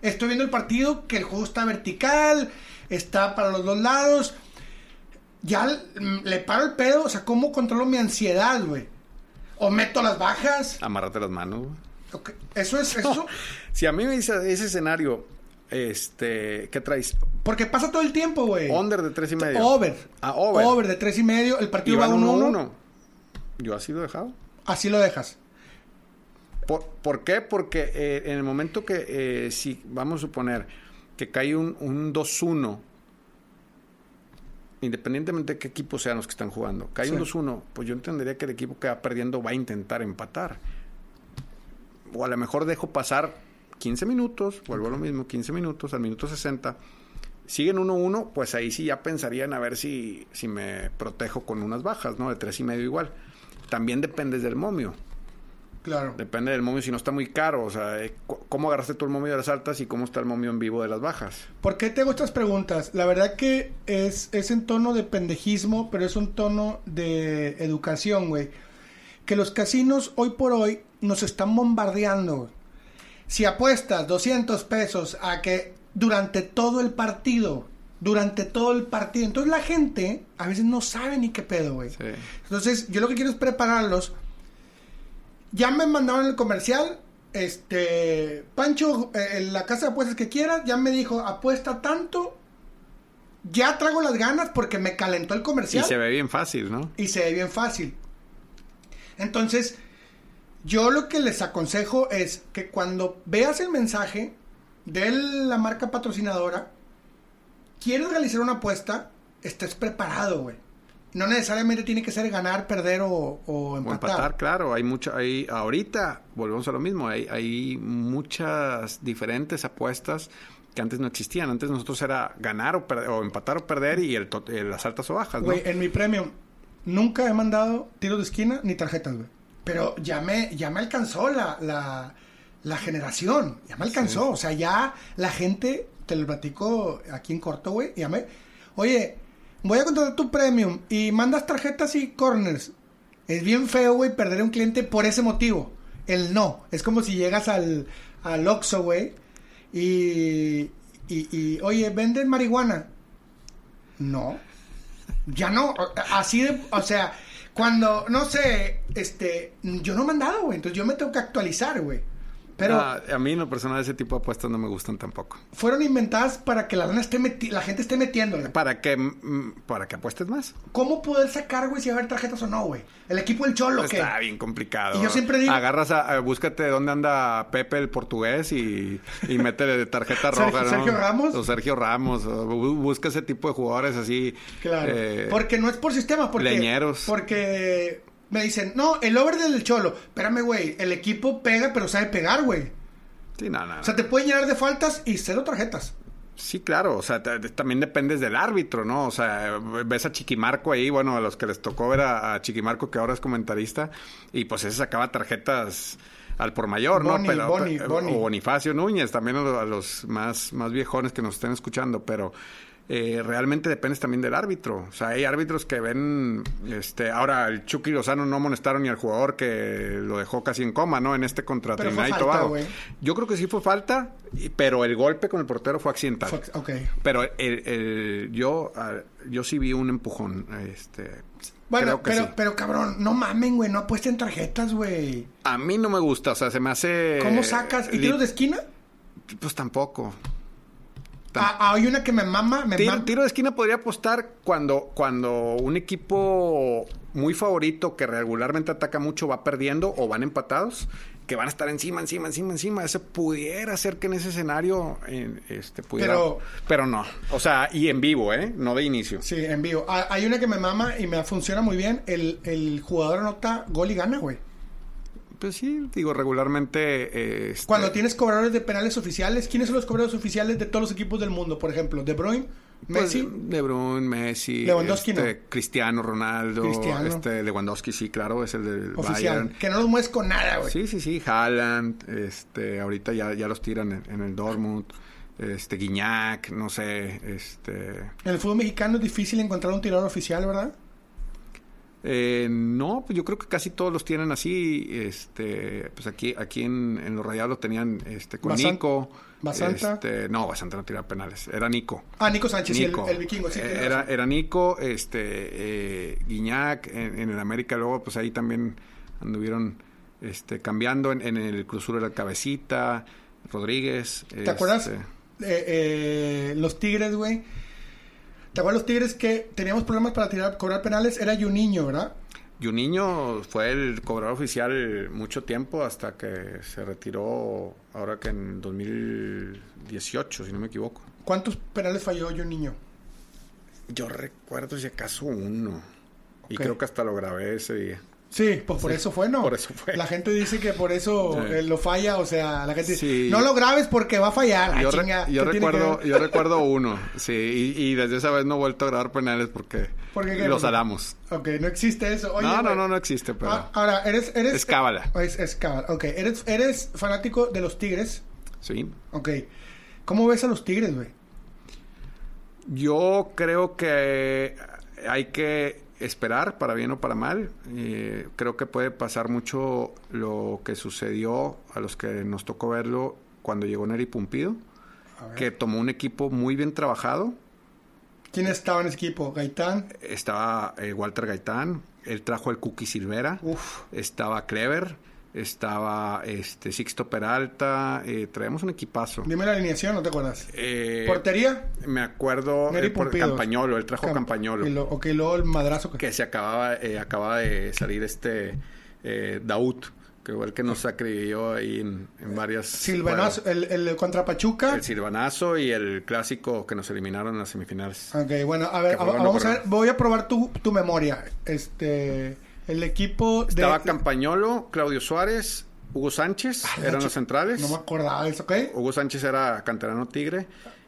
Estoy viendo el partido, que el juego está vertical, está para los dos lados. Ya le paro el pedo, o sea, ¿cómo controlo mi ansiedad, güey? O meto las bajas. Amárrate las manos, güey. Ok, Eso es eso. Si a mí me dice ese escenario, este, ¿qué traes? Porque pasa todo el tiempo, güey. Under de tres y medio. Over. Ah, over. Over de tres y medio. El partido va van 1-1. 1-1. Yo así lo he dejado. Así lo dejas. ¿Por, por qué? Porque eh, en el momento que, eh, si vamos a suponer que cae un, un 2-1, independientemente de qué equipo sean los que están jugando, cae un Sí. 2-1, pues yo entendería que el equipo que va perdiendo va a intentar empatar. O a lo mejor dejo pasar 15 minutos, vuelvo a lo mismo, 15 minutos, al minuto 60. Siguen 1-1, pues ahí sí ya pensarían a ver si, si me protejo con unas bajas, ¿no? De tres y medio igual. También dependes del momio. Claro. Depende del momio si no está muy caro. O sea, eh, ¿cómo agarraste tú el momio de las altas y cómo está el momio en vivo de las bajas? ¿Por qué te hago estas preguntas? La verdad que es, es en tono de pendejismo, pero es un tono de educación, güey. Que los casinos hoy por hoy nos están bombardeando. güey. Si apuestas 200 pesos a que durante todo el partido. Durante todo el partido. Entonces la gente a veces no sabe ni qué pedo, güey. Sí. Entonces, yo lo que quiero es prepararlos. Ya me mandaron el comercial. Este, Pancho, eh, en la casa de apuestas que quieras, ya me dijo, apuesta tanto. Ya traigo las ganas porque me calentó el Y comercial. se ve bien fácil, ¿no? y se ve bien fácil. Entonces, yo lo que les aconsejo es que cuando veas el mensaje de la marca patrocinadora, quieres realizar una apuesta, estés preparado, güey. No necesariamente tiene que ser ganar, perder o, o O empatar. empatar, claro, hay mucho, hay, ahorita, volvemos a lo mismo, hay, hay muchas diferentes apuestas que antes no existían. Antes nosotros era ganar o, empatar o perder y el, las altas o bajas, ¿no? Güey, en mi premio nunca he mandado tiros de esquina ni tarjetas, güey. Pero ya me, ya me alcanzó la, la, la generación. Ya me alcanzó. O sea, ya la gente, te lo platico aquí en corto, güey. Ya me. Oye, voy a contratar tu premium y mandas tarjetas y corners. Es bien feo, güey, perder un cliente por ese motivo. El no. Es como si llegas al, al Oxxo, güey, y, y, y, oye, ¿venden marihuana? No. Ya no. Así de, o sea, cuando, no sé, este, yo no he mandado, güey. Entonces yo me tengo que actualizar, güey. Pero Ah, a mí en lo personal ese tipo de apuestas no me gustan tampoco. fueron inventadas para que la lana esté meti- la gente esté metiéndole. Para que, mm, para que apuestes más. ¿Cómo poder sacar, güey, si va a haber tarjetas o no, güey? El equipo del Cholo, ¿qué? Está bien complicado. Y yo siempre digo- Agarras a, a- búscate dónde anda Pepe el portugués y, y métele tarjeta Sergio- roja, ¿no? Sergio Ramos. O Sergio Ramos. o busca ese tipo de jugadores así. Claro. eh, porque no es por sistema, porque. leñeros. Porque me dicen, no, el over del Cholo. Espérame, güey. El equipo pega, pero sabe pegar, güey. Sí, no, no. O sea, te pueden llenar de faltas y cero tarjetas. Sí, claro, o sea, también dependes del árbitro, ¿no? O sea, ves a Chiquimarco ahí, bueno, a los que les tocó ver a, a Chiquimarco, que ahora es comentarista, y pues ese sacaba tarjetas al por mayor, ¿no? Boni, Boni, Boni. O Bonifacio Núñez, también a los, a los más, más viejones que nos estén escuchando, pero eh, realmente dependes también del árbitro. O sea, hay árbitros que ven, este, ahora el Chucky Lozano no amonestaron ni al jugador que lo dejó casi en coma, ¿no? En este contra Pero Trinidad y Tobago. Yo creo que sí fue falta, pero el golpe con el portero fue accidental. Fue- ok. Pero el, el- yo, ah, yo sí vi un empujón. Este, Bueno, pero, sí. pero cabrón, no mamen, güey. No apuesten tarjetas, güey. A mí no me gusta, o sea, se me hace... ¿Cómo sacas? ¿Y tiros de esquina? Pues tampoco. Ah, ah, hay una que me mama, me Tiro, mama. tiro de esquina podría apostar cuando, cuando un equipo muy favorito que regularmente ataca mucho va perdiendo o van empatados, que van a estar encima, encima, encima, encima. Ese pudiera ser que en ese escenario este, pudiera... Pero- pero no. O sea, y en vivo, ¿eh? No de inicio. Sí, en vivo. Ah, Hay una que me mama y me funciona muy bien. El, el jugador anota gol y gana, güey. Pues sí, digo, regularmente... eh, este, Cuando tienes cobradores de penales oficiales, ¿quiénes son los cobradores oficiales de todos los equipos del mundo? Por ejemplo, De Bruyne, pues, Messi. De Bruyne, Messi... Lewandowski, este, ¿no? Cristiano Ronaldo. Cristiano. Este, Lewandowski, sí, claro, es el del oficial. Bayern. Que no los mueves con nada, güey. Sí, sí, sí, Haaland, este, ahorita ya, ya los tiran en, en el Dortmund, este, Guiñac, no sé, este, En el fútbol mexicano es difícil encontrar un tirador oficial, ¿verdad? Eh, no, pues yo creo que casi todos los tienen así, este, pues aquí, aquí en, en los Rayados lo tenían, este, con Basan- Nico, Basanta. este, no, Basanta no tira penales, era Nico. Ah, Nico Sánchez, sí, el, Nico. el vikingo, sí. Eh, era, era Nico, este, eh, Guiñac, en, en el América luego, pues ahí también anduvieron este, cambiando en, en el Cruzuro de la Cabecita, Rodríguez. ¿Te acuerdas? este, Eh, eh, los Tigres, güey. ¿Te acuerdas los Tigres que teníamos problemas para tirar, cobrar penales? Era Juninho, ¿verdad? Juninho fue el cobrador oficial mucho tiempo hasta que se retiró ahora que en 2018, si no me equivoco. ¿Cuántos penales falló Juninho? Yo recuerdo si acaso uno. Y creo que hasta lo grabé ese día. Sí, pues por Sí, eso fue, ¿no? por eso fue. La gente dice que por eso Sí. eh, lo falla, o sea, la gente dice, no lo grabes porque va a fallar. Yo, re- chinga, yo ¿qué tiene que recuerdo yo recuerdo uno sí y, y desde esa vez no he vuelto a grabar penales porque ¿Por qué qué? los salamos Ok, no existe eso. Oye, no no no no existe pero Ah, ahora, eres... eres Es cábala. Es, es cábala, ok. ¿Eres, eres fanático de los Tigres. sí Ok. ¿Cómo ves a los Tigres, güey? yo creo que hay que esperar para bien o para mal Eh, creo que puede pasar mucho lo que sucedió a los que nos tocó verlo cuando llegó Neri Pumpido que tomó un equipo muy bien trabajado. ¿Quién estaba en ese equipo? ¿Gaitán? Estaba eh, Walter Gaitán, él trajo el Cookie Silvera, Uf. estaba Clever, estaba este Sixto Peralta, eh, traemos un equipazo. Dime la alineación, ¿no te acuerdas? Eh, ¿Portería? Me acuerdo eh, por. Campañolo, él trajo Camp- Campañolo. lo- ok, luego el madrazo. que- que se acababa, eh, acaba de salir este eh, Daud, que fue el que nos acribilló ahí en, en varias... Silvanazo, el, el contra Pachuca. el silvanazo y el clásico que nos eliminaron en las semifinales. Ok, bueno, a ver, a- vamos a ver, voy a probar tu, tu memoria. Este, el equipo Estaba. Campañolo, Claudio Suárez, Hugo Sánchez, Ah, eran los centrales. No me acordaba eso, ¿ok? Hugo Sánchez era canterano tigre.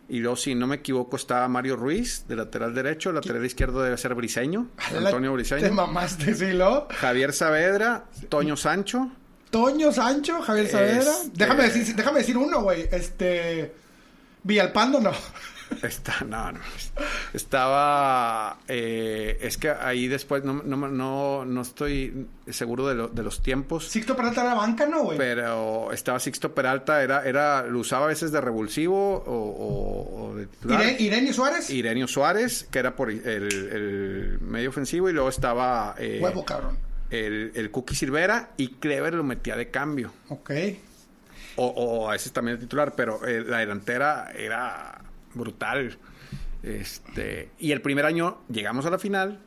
Y luego, si no me equivoco, estaba Mario Ruiz, de lateral derecho. El lateral izquierdo debe ser Briseño, La- Antonio Te Briseño. mamaste, sí, lo. Javier Saavedra, Toño Sancho. Toño Sancho, Javier Saavedra. Este- Déjame, decir, déjame decir uno, güey. Este... Villalpando, no. Está, no, no. Estaba. eh, es que ahí después no, no, no, no estoy seguro de, lo- de los tiempos. Sixto Peralta era banca, ¿no, güey? Pero estaba Sixto Peralta, era, era, lo usaba a veces de revulsivo o, o- o de titular. Ire- Irenio Suárez. Irenio Suárez, que era por el, el medio ofensivo, y luego estaba eh, Huevo, cabrón. el, el Cookie Silvera y Clever lo metía de cambio. Ok. O, o a veces también el titular, pero eh, la delantera era brutal. Este, y el primer año llegamos a la final,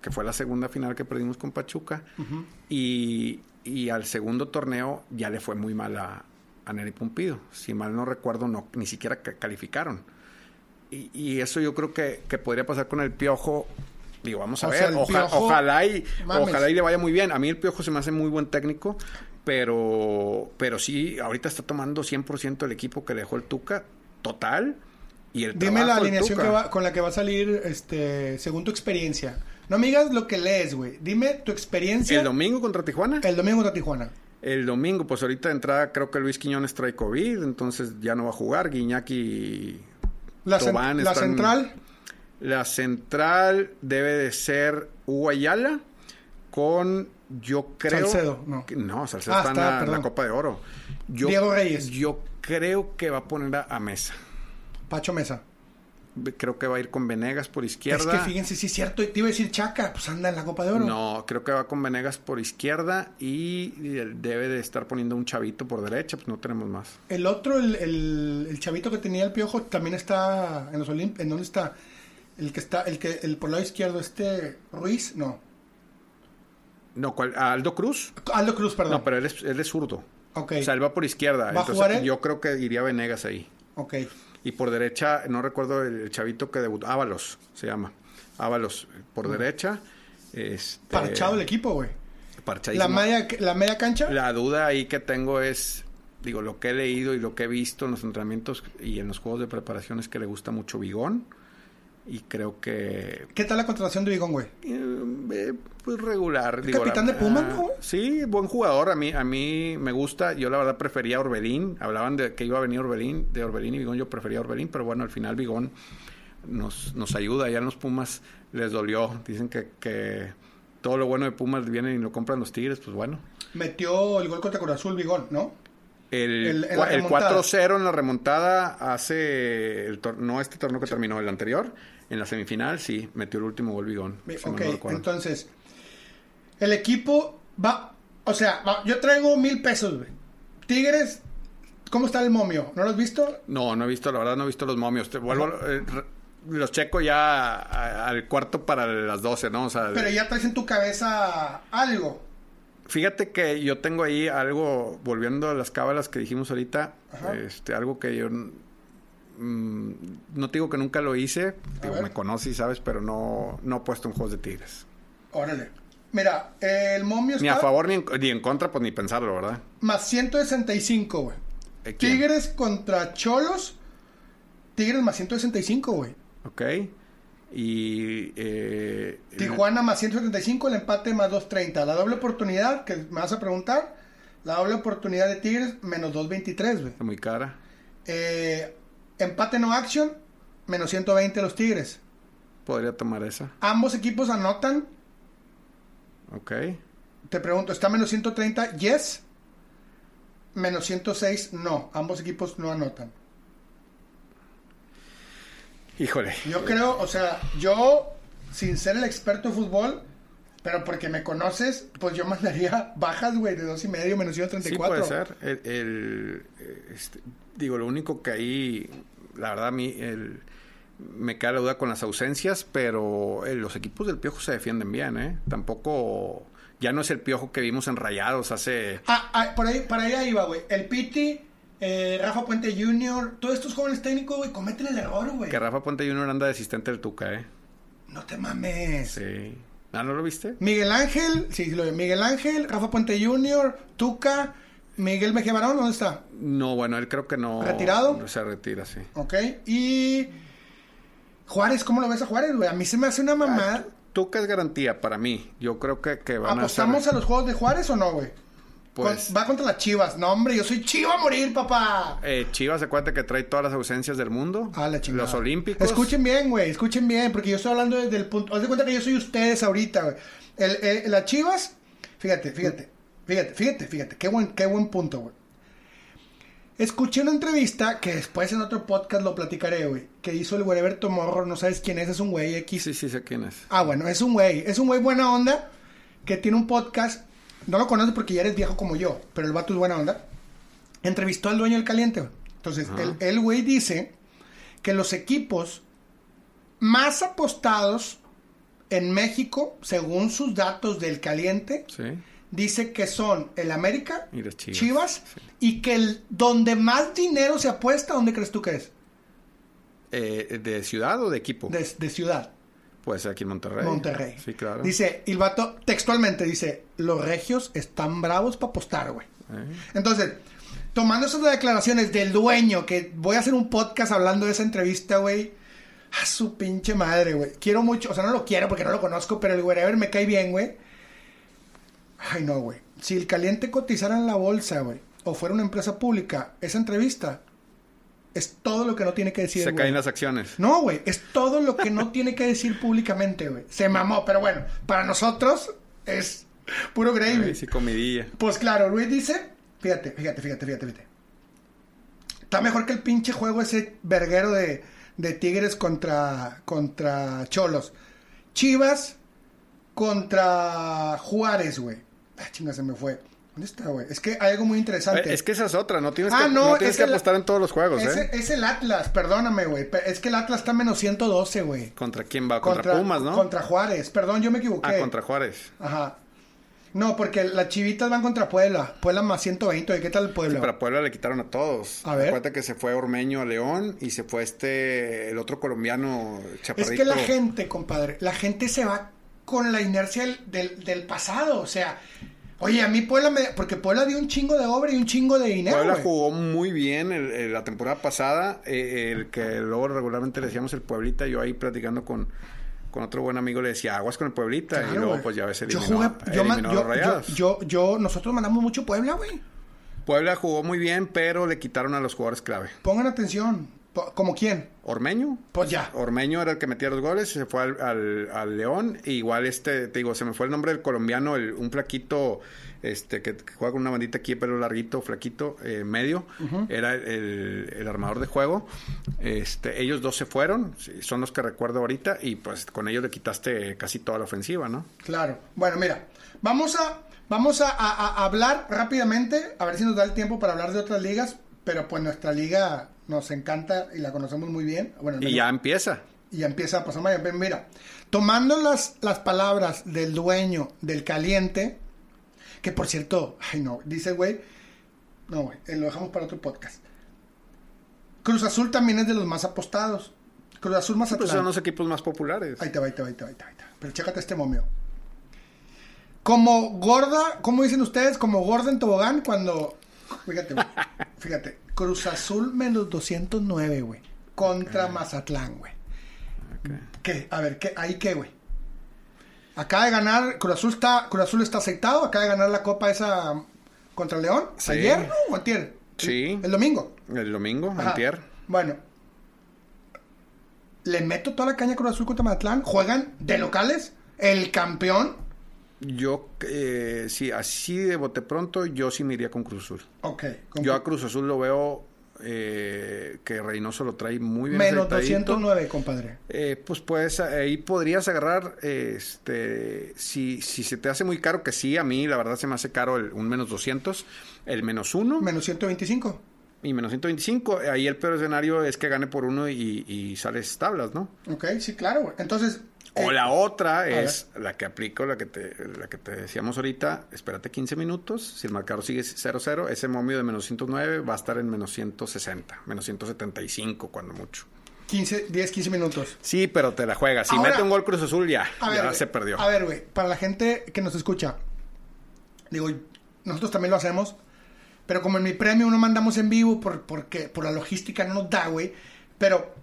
que fue la segunda final que perdimos con Pachuca, y, y al segundo torneo ya le fue muy mal a, a Neri Pumpido. Si mal no recuerdo, no, ni siquiera ca- calificaron. Y, y eso yo creo que, que podría pasar con el Piojo. Digo, vamos a O ver. sea, el Oja- Piojo- ojalá, y, Mames. ojalá y le vaya muy bien. A mí el Piojo se me hace muy buen técnico, pero, pero sí, ahorita está tomando 100% el equipo que dejó el Tuca, total. Y el Dime la alineación Tuca. que va, con la que va a salir, este, según tu experiencia. No me digas lo que lees, güey. Dime tu experiencia El domingo contra Tijuana. el domingo contra Tijuana. El domingo, pues ahorita de entrada creo que Luis Quiñones trae COVID, entonces ya no va a jugar. Guiñac y La, la están- central, La central debe de ser Hugo Ayala con, yo creo... Salcedo, no. que- no, Salcedo Ah, está, en está, la-. Copa de Oro. Yo, Diego Reyes. Yo creo que va a poner a, a Mesa. Pacho Mesa. Creo que va a ir con Venegas por izquierda. Es que fíjense, sí es cierto. Te iba a decir Chaca, pues anda en la Copa de Oro. No, creo que va con Venegas por izquierda y debe de estar poniendo un chavito por derecha, pues no tenemos más. El otro, el, el, el chavito que tenía el piojo, también está en los Olimp ¿En dónde está? El que está, el que, el por el lado izquierdo, este Ruiz, no. No, ¿cuál? ¿A Aldo Cruz? Aldo Cruz, perdón. No, pero él es, él es zurdo. Ok, O sea, él va por izquierda. ¿Va a Entonces, jugar él? yo creo que iría Venegas ahí. ok. Y por derecha, no recuerdo el, chavito que debutó. Ábalos se llama. Ábalos por derecha. Este, Parchado el equipo, güey. parchadísimo. La media, la media cancha. La duda ahí que tengo es, digo, lo que he leído y lo que he visto en los entrenamientos y en los juegos de preparación es que le gusta mucho Bigón. Y creo que ¿Qué tal la contratación de Bigón, güey? eh, pues regular. capitán de Pumas, ¿no? Sí, buen jugador. A mí, a mí me gusta. Yo la verdad prefería Orbelín. Hablaban de que iba a venir Orbelín, de Orbelín y Bigón. Yo prefería Orbelín, pero bueno, al final Bigón nos, nos ayuda. Ya en los Pumas les dolió. Dicen que, que todo lo bueno de Pumas viene y lo compran los Tigres. Pues bueno. Metió el gol contra Cruz Azul, Bigón, ¿no? El, El- el remontada. 4-0 en la remontada hace, el no este torneo que terminó, el anterior, en la semifinal, sí, metió el último gol Bigón. Bi- si mal ok, no entonces, el equipo va, o sea, va- yo traigo mil pesos, güey. Tigres, ¿cómo está el momio? ¿No lo has visto? No, no he visto, la verdad no he visto los momios. Te vuelvo, eh, los checo ya al cuarto para las 12, ¿no? O sea, Pero ya traes en tu cabeza algo. Fíjate que yo tengo ahí algo, volviendo a las cábalas que dijimos ahorita, Ajá. este, algo que yo mm, no te digo que nunca lo hice, digo, me conoces, ¿sabes? Pero no, no he puesto en juegos de Tigres. Órale. Mira, el momio Ni a está favor ni en, ni en contra, pues ni pensarlo, ¿verdad? más 165, güey. Eh. Tigres contra Cholos. Tigres más 165, güey. Ok. Y. Eh, Tijuana más 175, el empate más 230. La doble oportunidad, que me vas a preguntar, la doble oportunidad de Tigres menos 223, güey. Está muy cara. Eh, empate no action, menos 120 los Tigres. Podría tomar esa. Ambos equipos anotan. Ok. Te pregunto, ¿está menos 130? Yes. Menos 106, no. Ambos equipos no anotan. Híjole. Yo creo, o sea, yo, sin ser el experto de fútbol, pero porque me conoces, pues yo mandaría bajas, güey, de dos y medio menos 134. Sí, puede ser. El, el, este, digo, lo único que ahí, la verdad, a mí, el, me queda la duda con las ausencias, pero eh, los equipos del Piojo se defienden bien, ¿eh? Tampoco, ya no es el Piojo que vimos en Rayados hace... Ah, ah por ahí, para allá iba, güey. El Piti, eh, Rafa Puente Jr., todos estos jóvenes técnicos, güey, cometen el error, güey. Que Rafa Puente Jr. anda de asistente del Tuca, ¿eh? No te mames. Sí. ¿Ah, no lo viste? Miguel Ángel, sí, lo vi. Miguel Ángel, Rafa Puente Jr., Tuca, Miguel Mejía Barón, ¿dónde está? No, bueno, él creo que no. ¿Retirado? Se retira, sí. Ok, y. Juárez, ¿cómo lo ves a Juárez, güey? A mí se me hace una mamada. Ah, Tuca es garantía para mí. Yo creo que, que van ¿Apostamos a, los juegos de Juárez o no, güey? Pues, va contra las Chivas. No, hombre, yo soy Chiva a morir, papá. Eh, Chivas, acuérdate que trae todas las ausencias del mundo. Ah, la chingada. Los Olímpicos. Escuchen bien, güey. Escuchen bien, porque yo estoy hablando desde el punto. Haz de cuenta que yo soy ustedes ahorita, güey. El, las Chivas, fíjate, fíjate, fíjate, fíjate, fíjate. Qué buen, qué buen punto, güey. Escuché una entrevista que después en otro podcast lo platicaré, güey. Que hizo el Wherever Tomorrow. No sabes quién es, es un güey X. Sí, sí, sé quién es. Ah, bueno, es un güey. Es un güey buena onda que tiene un podcast no lo conoces porque ya eres viejo como yo, pero el vato es buena onda. Entrevistó al dueño del caliente. Entonces, el, güey dice que los equipos más apostados en México, según sus datos del caliente, dice que son el América, y Chivas, y que el donde más dinero se apuesta, ¿dónde crees tú que es? Eh, ¿De ciudad o de equipo? de ciudad. Pues aquí en Monterrey. Monterrey. Sí, claro. Dice, el vato textualmente dice, los regios están bravos para apostar, güey. Eh. Entonces, tomando esas declaraciones del dueño, que voy a hacer un podcast hablando de esa entrevista, güey. A su pinche madre, güey. Quiero mucho, o sea, no lo quiero porque no lo conozco, pero el wherever me cae bien, güey. Ay, no, güey. Si el caliente cotizara en la bolsa, güey, o fuera una empresa pública, esa entrevista es todo lo que no tiene que decir. Se caen las acciones. No, güey. Es todo lo que no tiene que decir públicamente, güey. Se mamó, pero bueno, para nosotros es puro gravy. sí, comidilla. Pues claro, Luis dice, fíjate, fíjate, fíjate, fíjate, fíjate. Está mejor que el pinche juego ese verguero de, de Tigres contra, contra Cholos. Chivas contra Juárez, güey. Ah, chinga, se me fue. ¿Dónde está, güey? Es que hay algo muy interesante. Eh, es que esa es otra, no tienes ah, que, no, tienes que apostar en todos los juegos, ¿eh? Es el Atlas, perdóname, güey. Es que el Atlas está menos 112, güey. ¿Contra quién va? Contra, Pumas, ¿no? Contra Juárez, perdón, yo me equivoqué. Ah, contra Juárez. Ajá. No, porque las chivitas van contra Puebla. Puebla más 120. ¿Qué tal el Puebla? Sí, pero a Puebla le quitaron a todos. A ver. Acuérdate que se fue Ormeño a León y se fue este, el otro colombiano, Chaparrito. Es que la gente, compadre, la gente se va con la inercia del, del pasado. O sea, Oye, a mí Puebla me... Porque Puebla dio un chingo de obra y un chingo de dinero, Puebla jugó muy bien la temporada pasada. Eh, el que luego regularmente le decíamos el Pueblita. Yo ahí platicando con, con otro buen amigo le decía aguas con el Pueblita. y luego pues ya ves el yo jugué, yo, yo, yo, yo, nosotros mandamos mucho Puebla, güey. Puebla jugó muy bien, pero le quitaron a los jugadores clave. Pongan atención. ¿Como quién? Ormeño. Pues ya. Ormeño era el que metía los goles, se fue al, al, León. E igual este, te digo, se me fue el nombre del colombiano, el, un flaquito este que, juega con una bandita aquí, pelo larguito, flaquito, eh, medio. Era el, el, armador de juego. Este, ellos dos se fueron, son los que recuerdo ahorita, y pues con ellos le quitaste casi toda la ofensiva, ¿no? Claro. Bueno, mira, vamos a, vamos a, a hablar rápidamente, a ver si nos da el tiempo para hablar de otras ligas, pero pues nuestra liga nos encanta y la conocemos muy bien. Bueno, y ya empieza. Y ya empieza a pasar. Mira, tomando las, las palabras del dueño del caliente, que por cierto, ay no, dice güey, no güey, eh, lo dejamos para otro podcast. Cruz Azul también es de los más apostados. Cruz Azul más pues son los equipos más populares. Ahí te va, ahí te va, ahí te va, ahí te va. Pero chécate este momio. Como gorda, ¿cómo dicen ustedes? Como gorda en tobogán cuando Fíjate, fíjate. Cruz Azul menos 209, güey. Contra Mazatlán, güey. ¿Qué? A ver, ¿qué? ¿ahí qué, güey? Acaba de ganar, Cruz Azul está, Cruz Azul está aceitado, acaba de ganar la copa esa contra León. ¿Ayer no? ¿O antier? Sí. El, domingo. El domingo, antier. Bueno. Le meto toda la caña a Cruz Azul contra Mazatlán. Juegan de locales. El campeón yo, eh, sí, así de bote pronto, yo sí me iría con Cruz Azul. Ok. Yo a Cruz Azul lo veo eh, que Reynoso lo trae muy bien. Menos aceitadito. 209, compadre. Eh, pues puedes, ahí podrías agarrar, este, si, si se te hace muy caro, que sí, a mí la verdad se me hace caro el, un menos 200, el menos 1 Menos 125. y menos 125, ahí el peor escenario es que gane por uno y, y sales tablas, ¿no? Ok, sí, claro. Entonces. O eh, la otra ver. es la que aplico, la que te, la que te decíamos ahorita, espérate 15 minutos, si el marcador sigue 0-0, ese momio de menos 109 va a estar en menos 160, menos 175 cuando mucho. 15, 10, 15 minutos. Sí, pero te la juegas. Si Ahora- mete un gol Cruz Azul ya, A ver, ya güey, se perdió. A ver, güey, para la gente que nos escucha, digo, nosotros también lo hacemos, pero como en mi premio no mandamos en vivo por, porque por la logística no nos da, güey. Pero,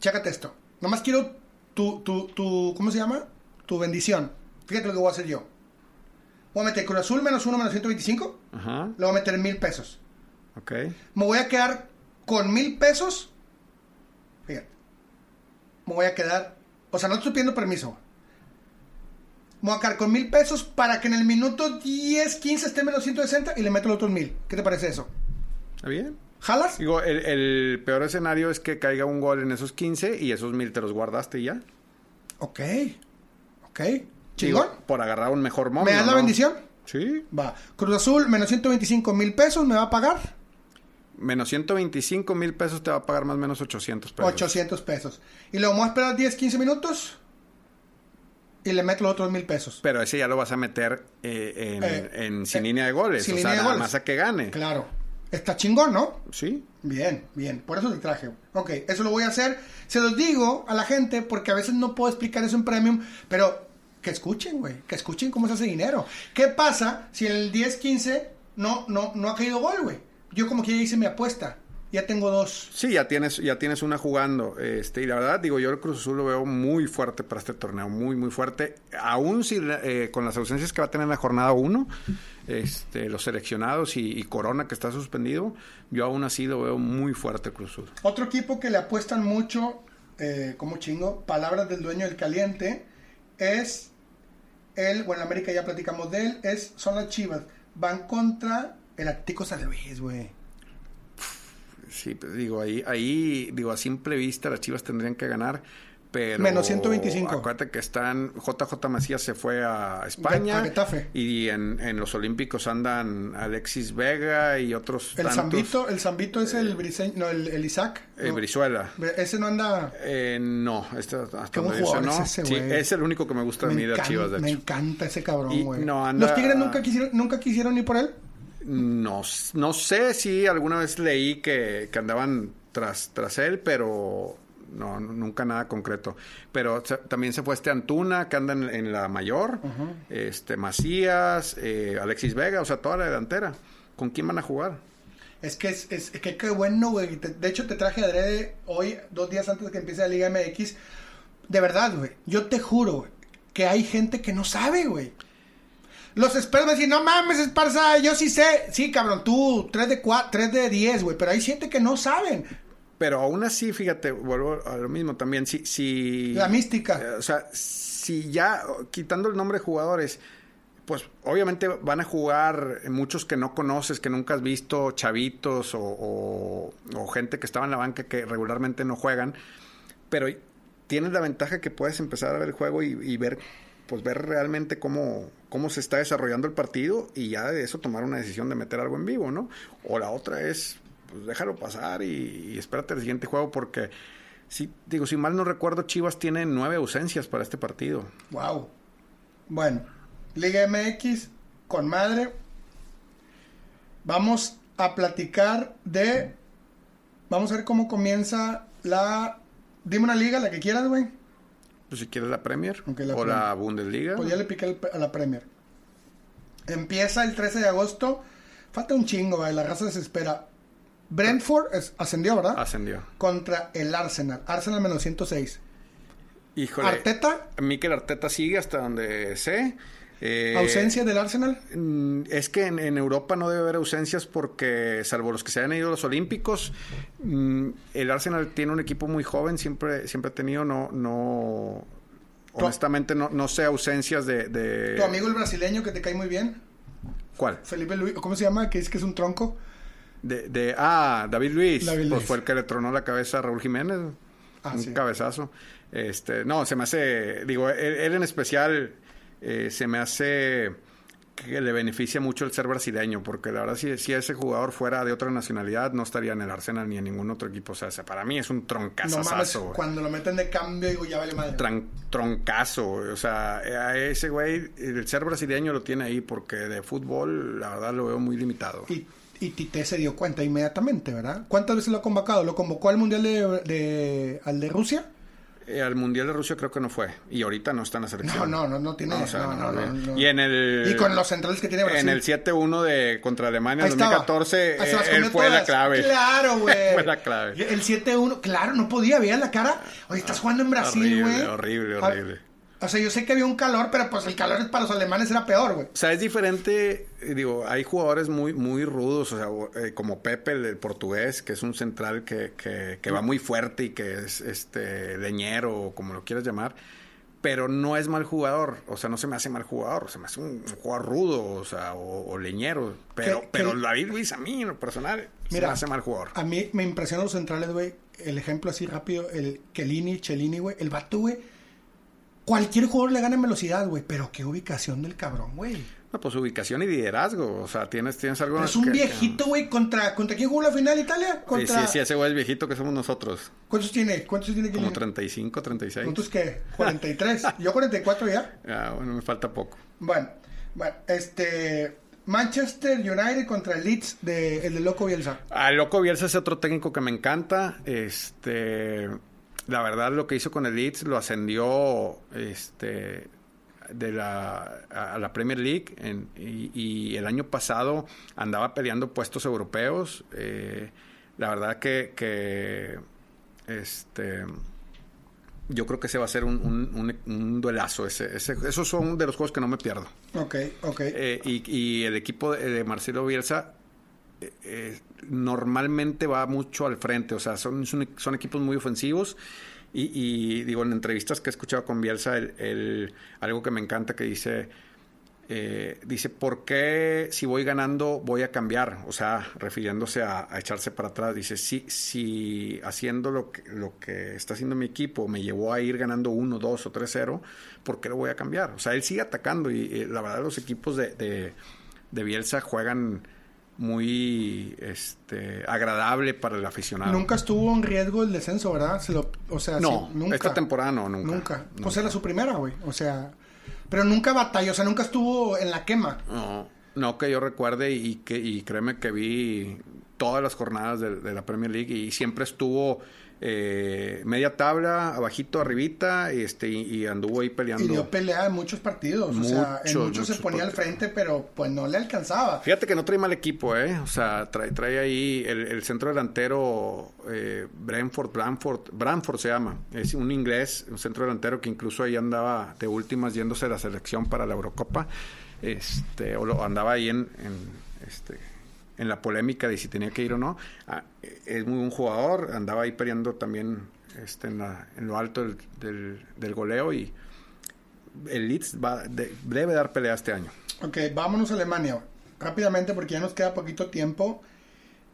chécate esto. Nomás quiero tu, tu, tu, ¿cómo se llama? Tu bendición. Fíjate lo que voy a hacer yo. Voy a meter Cruz Azul menos uno menos 125. Ajá, Le voy a meter mil pesos. ok. Me voy a quedar con mil pesos. Fíjate. Me voy a quedar. O sea, no te estoy pidiendo permiso. Me voy a quedar con mil pesos para que en el minuto 10, 15 esté menos 160 y le meto los otros mil. ¿Qué te parece eso? ¿Está bien? ¿Jalas? Digo, el, el peor escenario es que caiga un gol en esos 15 y esos mil te los guardaste y ya. Ok. Ok. Chingón. Por agarrar un mejor momio. ¿Me das la ¿no? bendición? Sí. Va. Cruz Azul, menos 125 mil pesos, ¿me va a pagar? Menos 125 mil pesos te va a pagar más o menos 800 pesos. 800 pesos. Y luego vamos a esperar 10, 15 minutos y le meto los otros mil pesos. Pero ese ya lo vas a meter eh, en, Eh, en sin eh, línea de goles. sin o línea sea, de goles. más a que gane. Claro. Está chingón, ¿no? Sí. Bien, bien. Por eso te traje. Ok, eso lo voy a hacer. Se los digo a la gente porque a veces no puedo explicar eso en Premium, pero que escuchen, güey. Que escuchen cómo se hace dinero. ¿Qué pasa si en el 10-15 no, no, no ha caído gol, güey? Yo como que ya hice mi apuesta. Ya tengo dos. Sí, ya tienes, ya tienes una jugando. Este, y la verdad, digo, yo el Cruz Azul lo veo muy fuerte para este torneo, muy, muy fuerte. Aún si, eh, con las ausencias que va a tener en la jornada 1, este, los seleccionados y, y Corona que está suspendido, yo aún así lo veo muy fuerte el Cruz Azul. Otro equipo que le apuestan mucho, eh, como chingo, palabras del dueño del caliente, es el, bueno, en América ya platicamos de él, es, son las Chivas. Van contra el Atlético San Luis, güey. Sí, pues, digo, ahí, ahí, digo, a simple vista las Chivas tendrían que ganar, pero... Menos 125. Acuérdate que están... JJ Macías se fue a España. A. Y en, en los Olímpicos andan Alexis Vega y otros El tantos. Zambito, el Zambito es el briseño, no, el, el Isaac. Eh, no. Brizuela. Ese no anda... Eh, no, este, hasta donde jugador no. es ese, sí, es el único que me gusta de mí de Chivas, de me hecho. encanta ese cabrón, güey. no anda- Los Tigres nunca quisieron, nunca quisieron ir por él. No, no sé si alguna vez leí que, que andaban tras, tras él, pero no, nunca nada concreto. Pero se- también se fue este Antuna, que anda en, en la mayor, este Macías, eh, Alexis Vega, o sea, toda la delantera. ¿Con quién van a jugar? Es que es, es que qué bueno, güey. De hecho, te traje adrede hoy, dos días antes de que empiece la Liga MX. De verdad, güey. Yo te juro, güey, que hay gente que no sabe, güey. Los expertos decir, no mames, Esparza, yo sí sé. Sí, cabrón, tú, 3 de 4, 3 de 10, güey. Pero hay gente que no saben. Pero aún así, fíjate, vuelvo a lo mismo también. Si, si, La mística. eh, o sea, si ya quitando el nombre de jugadores, pues obviamente van a jugar muchos que no conoces, que nunca has visto, chavitos o, o- o gente que estaba en la banca que regularmente no juegan. Pero tienes la ventaja que puedes empezar a ver el juego y, y ver, pues ver realmente cómo, cómo se está desarrollando el partido y ya de eso tomar una decisión de meter algo en vivo, ¿no? O la otra es, pues déjalo pasar y, y espérate el siguiente juego porque, si, digo, si mal no recuerdo, Chivas tiene nueve ausencias para este partido. Wow. Bueno, Liga MX con madre. Vamos a platicar de. Vamos a ver cómo comienza la. Dime una liga, la que quieras, güey. Pues si quieres la Premier la o Premier. la Bundesliga. Pues ya le piqué a la Premier. Empieza el 13 de agosto. Falta un chingo, güey. La raza se espera. Brentford es- ascendió, ¿verdad? Ascendió. Contra el Arsenal. Arsenal menos 106. Híjole. Arteta, Mikel Arteta sigue hasta donde sé. Eh, ausencia del Arsenal. Mm, Es que en, en Europa no debe haber ausencias porque, salvo los que se hayan ido a los Olímpicos, mm, el Arsenal tiene un equipo muy joven, siempre, siempre ha tenido, no, no, honestamente no, no sé ausencias de, de- Tu amigo el brasileño que te cae muy bien. ¿Cuál? Felipe Luis, ¿cómo se llama? Que es que es un tronco. De, de, ah, David Luis. David pues fue el que le tronó la cabeza a Raúl Jiménez. Ah, un sí. cabezazo. Este, no, se me hace, digo, él, él en especial eh, se me hace que le beneficia mucho el ser brasileño, porque la verdad si, si ese jugador fuera de otra nacionalidad no estaría en el Arsenal ni en ningún otro equipo. O sea, se- para mí es un No troncazazo. güey. cuando lo meten de cambio, digo, ya vale madre. Tran- troncazo, o sea, a ese güey, el ser brasileño lo tiene ahí, porque de fútbol, la verdad, lo veo muy limitado. Y, y Tite se dio cuenta inmediatamente, ¿verdad? ¿Cuántas veces lo ha convocado? ¿Lo convocó al Mundial de, de- al de Rusia? Eh, al Mundial de Rusia creo que no fue, y ahorita no está en la selección. No, no, no, no tiene. No, o sea, no, no. Y en el... Y con los centrales que tiene Brasil. En el 7-1 de contra Alemania en estaba. 2014, Ah, se las eh, él fue la todas. clave. Claro, güey. fue la clave. El 7-1, claro, no podía, veía la cara. Oye, estás jugando en Brasil, Horrible, güey. horrible, Ah, horrible. O sea, yo sé que había un calor, pero pues el calor para los alemanes era peor, güey. O sea, es diferente, eh, digo, hay jugadores muy muy rudos, o sea, eh, como Pepe, el, el portugués, que es un central que, que, que va muy fuerte y que es este leñero, o como lo quieras llamar, pero no es mal jugador, o sea, no se me hace mal jugador, se me hace un, un jugador rudo, o sea, o, o leñero, pero, ¿Qué- pero qué- David Luis a mí, en lo personal, se me hace mal jugador. A mí me impresionan los centrales, güey. El ejemplo así rápido, el Kelini, Chelini, güey. El vato, güey. Cualquier jugador le gana en velocidad, güey. Pero qué ubicación del cabrón, güey. No, pues ubicación y liderazgo, o sea, tienes, tienes algo... Es un que- viejito, güey. ¿Contra, ¿Contra quién jugó la final Italia? Sí, Contra... sí, sí, ese güey es viejito que somos nosotros. ¿Cuántos tiene? ¿Cuántos tiene Como Kelini? 35, 36. ¿Cuántos qué? 43. Yo 44 ya. Ah, bueno, me falta poco. Bueno, bueno, este... Manchester United contra el Leeds de, el de Loco Bielsa. A Loco Bielsa es otro técnico que me encanta. Este, la verdad, lo que hizo con el Leeds lo ascendió este, de la, a la Premier League en- y, y el año pasado andaba peleando puestos europeos. Eh, la verdad que, que este, yo creo que ese va a ser un, un- un- un duelazo. Ese, ese- esos son de los juegos que no me pierdo. Ok, ok. Eh, y, y el equipo de, de Marcelo Bielsa eh, normalmente va mucho al frente, o sea, son, son, equipos muy ofensivos. Y, digo, en entrevistas que he escuchado con Bielsa, el, algo que me encanta que dice, eh, dice, ¿por qué si voy ganando voy a cambiar? O sea, refiriéndose a, echarse para atrás. Dice, si, si haciendo lo que, lo que está haciendo mi equipo me llevó a ir ganando 1, 2 o 3-0, ¿por qué lo voy a cambiar? O sea, él sigue atacando y, y la verdad los equipos de, de Bielsa juegan muy este agradable para el aficionado. Nunca estuvo en riesgo el descenso, ¿verdad? Se lo, o sea, No, sí, nunca. esta temporada no, nunca. Nunca. Pues Nunca. era su primera, güey. O sea, pero nunca batalló, o sea, nunca estuvo en la quema. No, no que yo recuerde y que y créeme que vi todas las jornadas de, de la Premier League y siempre estuvo eh, media tabla, abajito, arribita, y este y, y anduvo ahí peleando. Y dio pelea en muchos partidos. o sea, en Muchos, muchos se muchos ponía al frente, pero pues no le alcanzaba. Fíjate que no trae mal equipo, ¿eh? O sea, trae, trae ahí el, el centro delantero eh, Brentford, Bramford, Bramford se llama. Es un inglés, un centro delantero que incluso ahí andaba de últimas yéndose a la selección para la Eurocopa. Este, o lo, andaba ahí en, en, este, en la polémica de si tenía que ir o no. Ah, es muy buen jugador, andaba ahí peleando también este, en, la- en lo alto del, del- del goleo y el Leeds va, de- debe dar pelea este año. Ok, vámonos a Alemania. Rápidamente, porque ya nos queda poquito tiempo.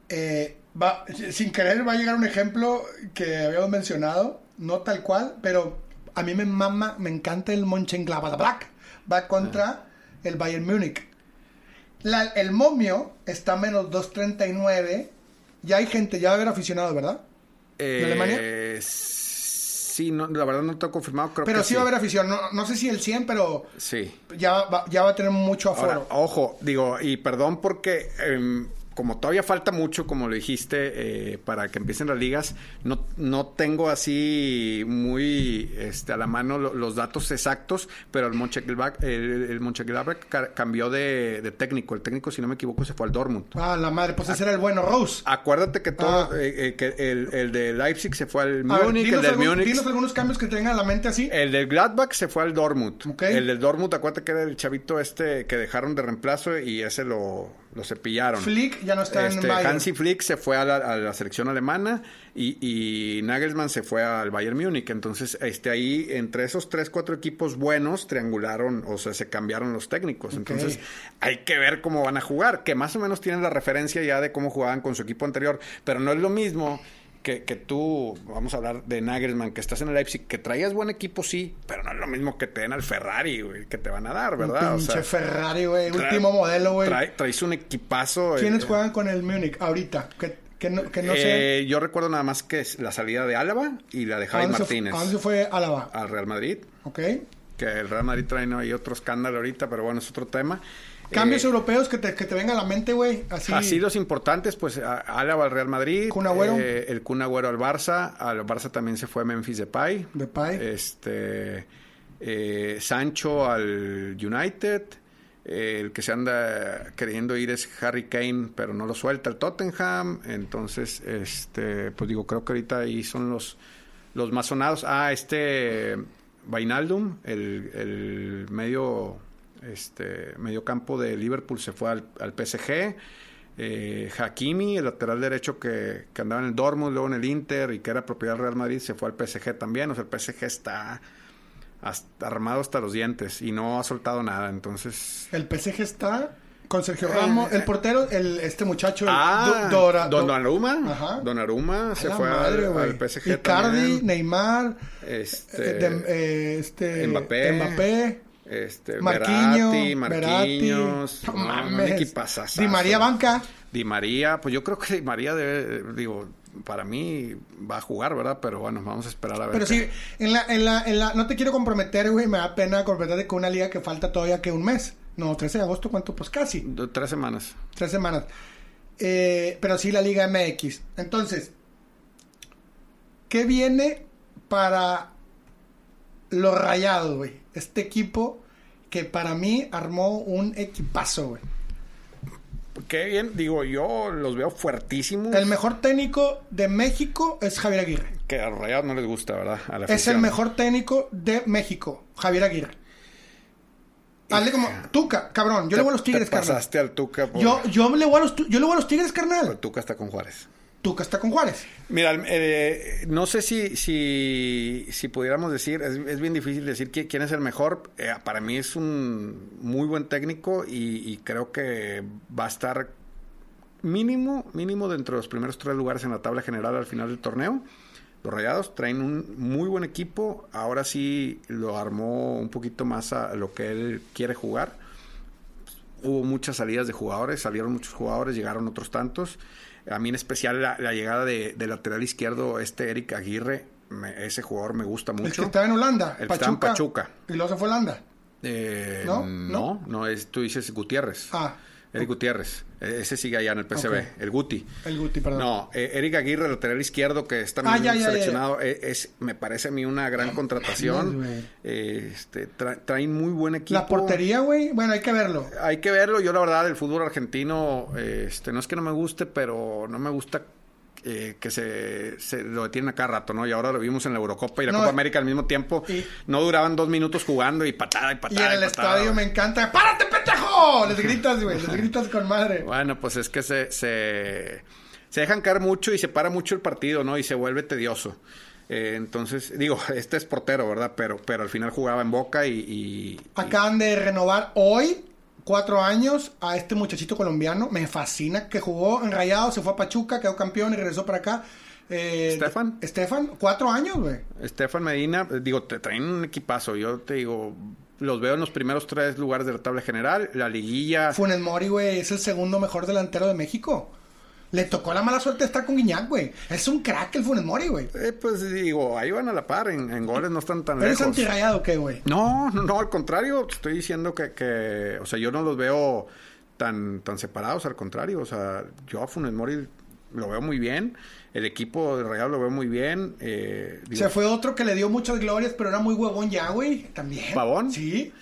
Eh, va, sin querer va a llegar un ejemplo que habíamos mencionado, no tal cual, pero a mí me mama, me encanta el Mönchengladbach. Va contra el Bayern Múnich. La- el momio está a menos 2.39. Ya hay gente, ya va a haber aficionados, ¿verdad? Eh, Alemania? Sí, no, la verdad no tengo confirmado, creo Pero que sí va a haber afición. No, no sé si el 100, pero Sí. ya va, ya va a tener mucho aforo. Ahora, ojo, digo, y perdón porque em, como todavía falta mucho, como lo dijiste, eh, para que empiecen las ligas, no, no tengo así muy este, a la mano lo- los datos exactos, pero el Mönchengladbach, el, el cambió de, de técnico. El técnico, si no me equivoco, se fue al Dortmund. Ah, la madre, pues ese era el bueno, Rose. Acuérdate que todo, Ah. eh, eh, que el, el de Leipzig se fue al Múnich, el del algún- Múnich. dinos algunos cambios que tengan a la mente así. El del Gladbach se fue al Dortmund. El del Dortmund, acuérdate que era el chavito este que dejaron de reemplazo y ese lo, lo cepillaron. Flick ya no está Este, en Bayern. Hansi Flick se fue a la, a la selección alemana y, y Nagelsmann se fue al Bayern Múnich. Entonces, este, ahí, entre esos tres, cuatro equipos buenos, triangularon, o sea, se cambiaron los técnicos. Entonces, hay que ver cómo van a jugar, que más o menos tienen la referencia ya de cómo jugaban con su equipo anterior, pero no es lo mismo que, que tú, vamos a hablar de Nagelsmann, que estás en el Leipzig, que traías buen equipo, sí, pero no es lo mismo que te den al Ferrari, güey, que te van a dar, ¿verdad? Un O sea, pinche Ferrari, güey. Último modelo, güey. trae- traes un equipazo. ¿Quiénes eh, juegan con el Múnich ahorita? Que, que no, que no sé. eh, yo recuerdo nada más que es la salida de Álava y la de ¿A Javi Martínez ¿A dónde fue Álava? al Real Madrid. ¿Ok? Que el Real Madrid trae ¿no? ahí otro escándalo ahorita, pero bueno, es otro tema. Cambios Eh, europeos que te, que te vengan a la mente, güey. Así. Así los importantes, pues a- Álava al Real Madrid, Kun Agüero. eh, el Kun Agüero al Barça, al Barça también se fue Memphis Depay, Depay. este eh, Sancho al United, eh, el que se anda queriendo ir es Harry Kane, pero no lo suelta el Tottenham, entonces este pues digo, creo que ahorita ahí son los los más sonados. Ah, este Vainaldum, el, el medio este medio campo de Liverpool se fue al, al PSG. Eh, Hakimi, el lateral derecho que, que andaba en el Dortmund, luego en el Inter y que era propiedad del Real Madrid, se fue al PSG también. O sea, el PSG está hasta- armado hasta los dientes y no ha soltado nada. Entonces, El PSG está con Sergio Ramos. El portero, el, este muchacho. el Eh, ah, Do- Dora- Don Do- Aruma, Ajá. Don Aruma A se fue al- madre, al, güey. PSG Icardi, también. Neymar, Este, eh, eh, este, Mbappé. Mbappé, este, Marquinho, Verratti. Marquinhos, No no, mames. Di María Banca. Di María, pues yo creo que Di María debe, digo, para mí va a jugar, ¿verdad? Pero bueno, vamos a esperar a ver. Pero qué- sí, en la, en la, en la, no te quiero comprometer, güey, me da pena comprometerte con una liga que falta todavía que un mes. No, 13 de agosto, ¿cuánto? Pues casi, de Tres semanas. tres semanas. Eh, pero sí la Liga MX. Entonces, ¿qué viene para los rayados, güey? Este equipo que para mí armó un equipazo, güey. Qué bien, digo, yo los veo fuertísimos. El mejor técnico de México es Javier Aguirre. Que a Rayados no les gusta, ¿verdad? A la Es el mejor técnico de México, Javier Aguirre. Hazle como Tuca, cabrón. Yo le voy a los Te Tigres, carnal. pasaste al Tuca. por- Yo, yo le voy a los, yo le voy a los Tigres, carnal. Tuca está con Juárez. Está con Juárez. Mira, eh, no sé si, si, si pudiéramos decir, es, es bien difícil decir qui- quién es el mejor. Eh, para mí es un muy buen técnico y, y creo que va a estar mínimo, mínimo dentro de los primeros tres lugares en la tabla general al final del torneo. Los Rayados traen un muy buen equipo. Ahora sí lo armó un poquito más a lo que él quiere jugar. Hubo muchas salidas de jugadores, salieron muchos jugadores, llegaron otros tantos. A mí en especial la, la llegada de, de lateral izquierdo, este Eric Aguirre, me- ese jugador me gusta El que mucho. estaba en Holanda. El que estaba en Pachuca. Y luego se fue a Holanda. Eh, ¿No? no, no, es, tú dices Gutiérrez. Ah. Eric Gutiérrez. E- Ese sigue allá en el PCB, el Guti. El Guti, perdón. No, eh, Eric Aguirre, lateral izquierdo, que está Ah, ya, ya, ya, seleccionado, eh, Es, me parece a mí una gran contratación. Eh, este, tra- traen muy buen equipo. La portería, güey. Bueno, hay que verlo. Hay que verlo. Yo, la verdad, el fútbol argentino, este, no es que no me guste, pero no me gusta eh, que se, se lo detienen a cada rato, ¿no? Y ahora lo vimos en la Eurocopa y la No, Copa América al mismo tiempo. y- no duraban dos minutos jugando y patada y Y patada. en el patada, estadio me encanta. ¡Párate, pendejo! Les gritas, güey. Les gritas con madre. Bueno, pues es que se, se, se dejan caer mucho y se para mucho el partido, ¿no? Y se vuelve tedioso. Eh, entonces, digo, este es portero, ¿verdad? Pero, pero al final jugaba en Boca y... y- Acaban de renovar hoy cuatro años a este muchachito colombiano. Me fascina que jugó en Rayado, se fue a Pachuca, quedó campeón y regresó para acá. Eh, ¿Estefan? Estefan, cuatro años, güey. Estefan Medina, eh, digo, te traen un equipazo. Yo te digo, los veo en los primeros tres lugares de la tabla general. La liguilla. Funes Mori, güey, es el segundo mejor delantero de México. Le tocó la mala suerte de estar con Guiñac, güey. Es un crack el Funes Mori, güey. eh, pues digo, ahí van a la par. En, en goles no están tan ¿Eres lejos. antirrayado o qué, güey? No, no, al contrario. Estoy diciendo que, que, o sea, yo no los veo tan, tan separados. Al contrario, o sea, yo a Funes Mori lo veo muy bien. El equipo de Real lo veo muy bien. Eh, digo, Se fue otro que le dio muchas glorias, pero era muy huevón ya, güey. También. ¿Pavón? Sí,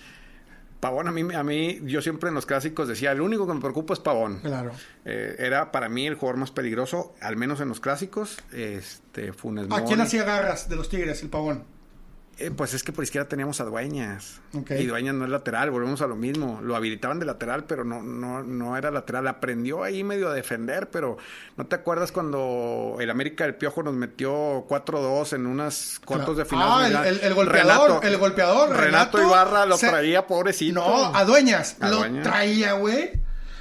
Pavón, a mí, a mí, yo siempre en los clásicos decía, el único que me preocupa es Pavón. claro. Eh, era para mí el jugador más peligroso, al menos en los clásicos. Este, Funes ¿A quién hacía garras de los Tigres, el pavón? Eh, pues es que por izquierda teníamos a Dueñas. Y Dueñas no es lateral, volvemos a lo mismo. Lo habilitaban de lateral, pero no, no, no era lateral. Aprendió ahí medio a defender, pero ¿no te acuerdas cuando el América del Piojo nos metió 4-2 en unas cuartos de final? Ah, el, el, el golpeador, el golpeador. Renato, Ibarra lo se- traía, pobrecito. No, a Dueñas. A lo Dueñas. traía, güey.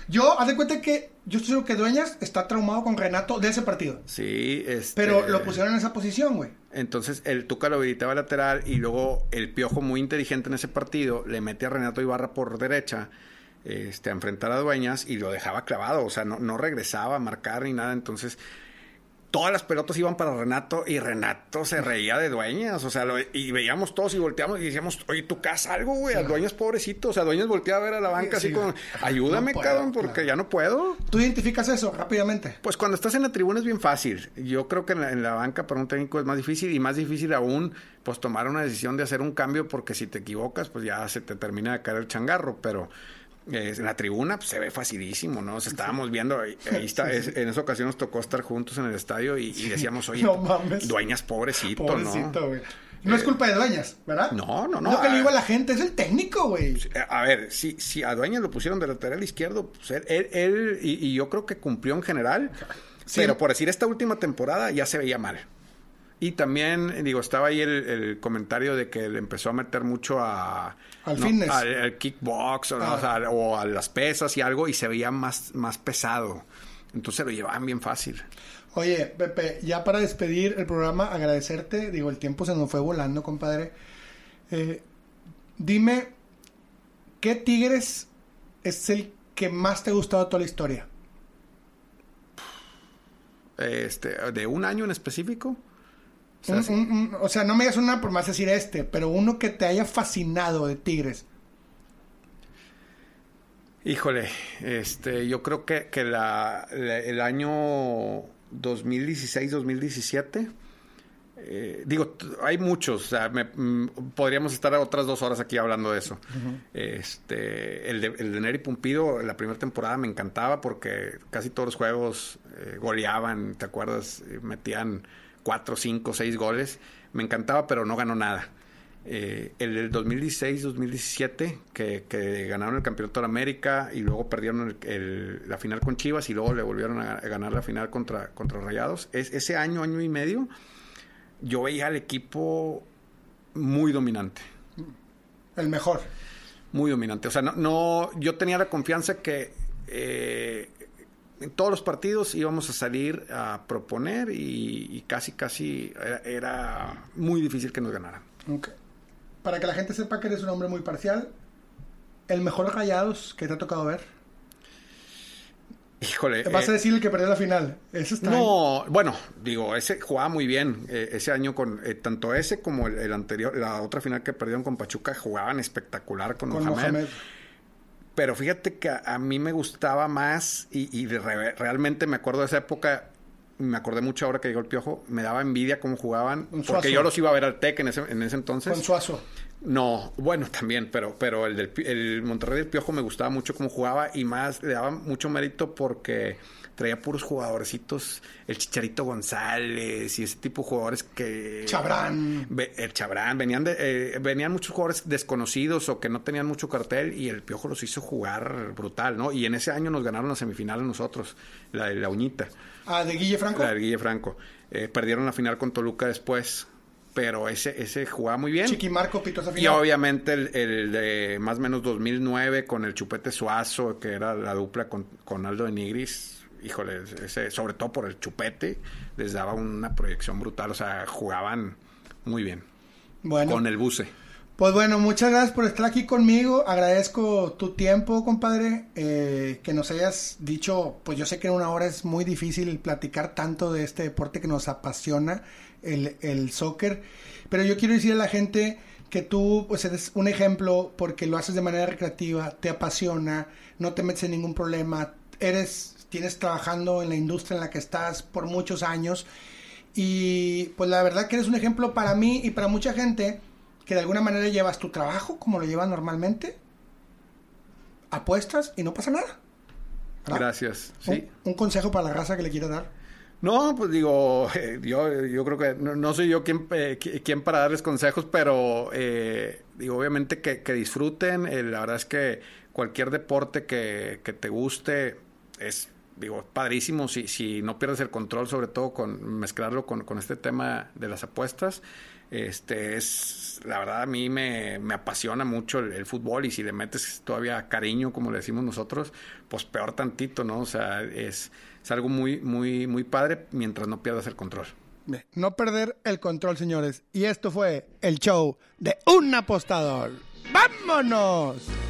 Yo, haz de cuenta que yo estoy seguro que Dueñas está traumado con Renato de ese partido. Sí, este... Pero lo pusieron en esa posición, güey. Entonces el Tuca lo habilitaba lateral y luego el Piojo muy inteligente en ese partido le mete a Renato Ibarra por derecha este, a enfrentar a Dueñas y lo dejaba clavado, o sea, no, no regresaba a marcar ni nada, entonces todas las pelotas iban para Renato y Renato se reía de Dueñas, o sea, lo- y veíamos todos y volteamos y decíamos, oye, tú casa algo, güey, a Dueñas pobrecito, o sea, Dueñas volteaba a ver a la banca Sí, así como, ayúdame, No puedo, cabrón, porque claro. ya no puedo. ¿Tú identificas eso rápidamente? Pues cuando estás en la tribuna es bien fácil. Yo creo que en la, en la banca para un técnico es más difícil y más difícil aún pues tomar una decisión de hacer un cambio porque si te equivocas pues ya se te termina de caer el changarro, pero eh, en la tribuna pues, se ve facilísimo, ¿no? O sea, estábamos viendo, ahí, ahí está, es- en esa ocasión nos tocó estar juntos en el estadio y, y decíamos, oye, No mames. dueñas pobrecito, Pobrecito, ¿no? güey. No es culpa de Dueñas, ¿verdad? No, no, no. Lo que le digo a la gente es el técnico, güey. Eh, A ver, si, si a Dueñas lo pusieron de lateral izquierdo, pues él, él- él- y, y yo creo que cumplió en general, Sí. pero por decir esta última temporada ya se veía mal. Y también, digo, estaba ahí el, el comentario de que le empezó a meter mucho a... Al fitness. Al, al kickbox, o, Ah. o sea, o a las pesas y algo, y se veía más, más pesado. Entonces lo llevaban bien fácil. Oye, Pepe, ya para despedir el programa, agradecerte. Digo, el tiempo se nos fue volando, compadre. Eh, dime, ¿qué Tigres es el que más te ha gustado de toda la historia? Este, ¿De un año en específico? O sea, Un- sí. un- un- o sea, no me digas una por más decir este, pero uno que te haya fascinado de Tigres. Híjole, este, yo creo que, que la, la- el año 2016-2017, eh, digo, hay muchos, o sea, me- mm, podríamos estar otras dos horas aquí hablando de eso. Este, el de, el de Neri Pumpido, la primera temporada me encantaba porque casi todos los juegos eh, goleaban, ¿te acuerdas? Eh, Metían cuatro, cinco, seis goles. Me encantaba, pero no ganó nada. Eh, el del 2016-2017, que, que ganaron el Campeonato de América y luego perdieron el- el- la final con Chivas y luego le volvieron a, a ganar la final contra, contra Rayados. Es, ese año, año y medio, yo veía al equipo muy dominante. El mejor. Muy dominante. O sea, no, no yo tenía la confianza que eh, en todos los partidos íbamos a salir a proponer y, y casi, casi era, era muy difícil que nos ganaran. Para que la gente sepa que eres un hombre muy parcial, el mejor Rayados que te ha tocado ver. Híjole. Te vas eh, a decir el que perdió la final. Eso está No, bueno, digo, ese jugaba muy bien. eh, ese año con eh, tanto ese como el, el anterior, la otra final que perdieron con Pachuca jugaban espectacular con, con Mohamed. Mohamed. Pero fíjate que a, a mí me gustaba más y, y re- realmente me acuerdo de esa época. Me acordé mucho ahora que llegó el piojo. Me daba envidia cómo jugaban. Porque yo los iba a ver al TEC en ese, en ese entonces. Con Suazo. No, bueno, también, pero, pero el del el Monterrey del Piojo me gustaba mucho cómo jugaba y más le daba mucho mérito porque traía puros jugadorcitos, el Chicharito González y ese tipo de jugadores que Chabrán. Ve- el Chabrán, venían de, eh, venían muchos jugadores desconocidos o que no tenían mucho cartel y el Piojo los hizo jugar brutal, ¿no? Y en ese año nos ganaron la semifinal a nosotros, la de la uñita. Ah, de Guille Franco. La del Guille Franco. Eh, perdieron la final con Toluca después, pero ese, ese jugaba muy bien. Chiquimarco pitó esa Y obviamente el, el de más o menos 2009 con el Chupete Suazo, que era la dupla con, con Aldo de Nigris. Híjole, ese, sobre todo por el Chupete, les daba una proyección brutal. O sea, jugaban muy bien. Bueno, Con el buce. pues bueno, muchas gracias por estar aquí conmigo. Agradezco tu tiempo, compadre. eh, que nos hayas dicho, pues yo sé que en una hora es muy difícil platicar tanto de este deporte que nos apasiona, el, el soccer. Pero yo quiero decir a la gente que tú pues eres un ejemplo porque lo haces de manera recreativa, te apasiona, no te metes en ningún problema, eres, tienes trabajando en la industria en la que estás por muchos años y pues la verdad que eres un ejemplo para mí y para mucha gente que de alguna manera llevas tu trabajo como lo llevas normalmente, apuestas y no pasa nada. ¿verdad? Gracias. Un, Sí. un consejo para la raza que le quieras dar. No, pues digo, yo, yo creo que no, soy yo quien, eh, para darles consejos, pero eh, digo, obviamente que, disfruten. Eh, la verdad es que cualquier deporte que, que te guste es digo, padrísimo si, si no pierdes el control, sobre todo con mezclarlo con, con este tema de las apuestas. Este es, la verdad, a mí me, me apasiona mucho el, fútbol y si le metes todavía cariño, como le decimos nosotros, pues peor tantito, ¿no? O sea, es, es algo muy, muy, muy padre mientras no pierdas el control. no perder el control, señores. Y esto fue el show de un apostador. ¡Vámonos!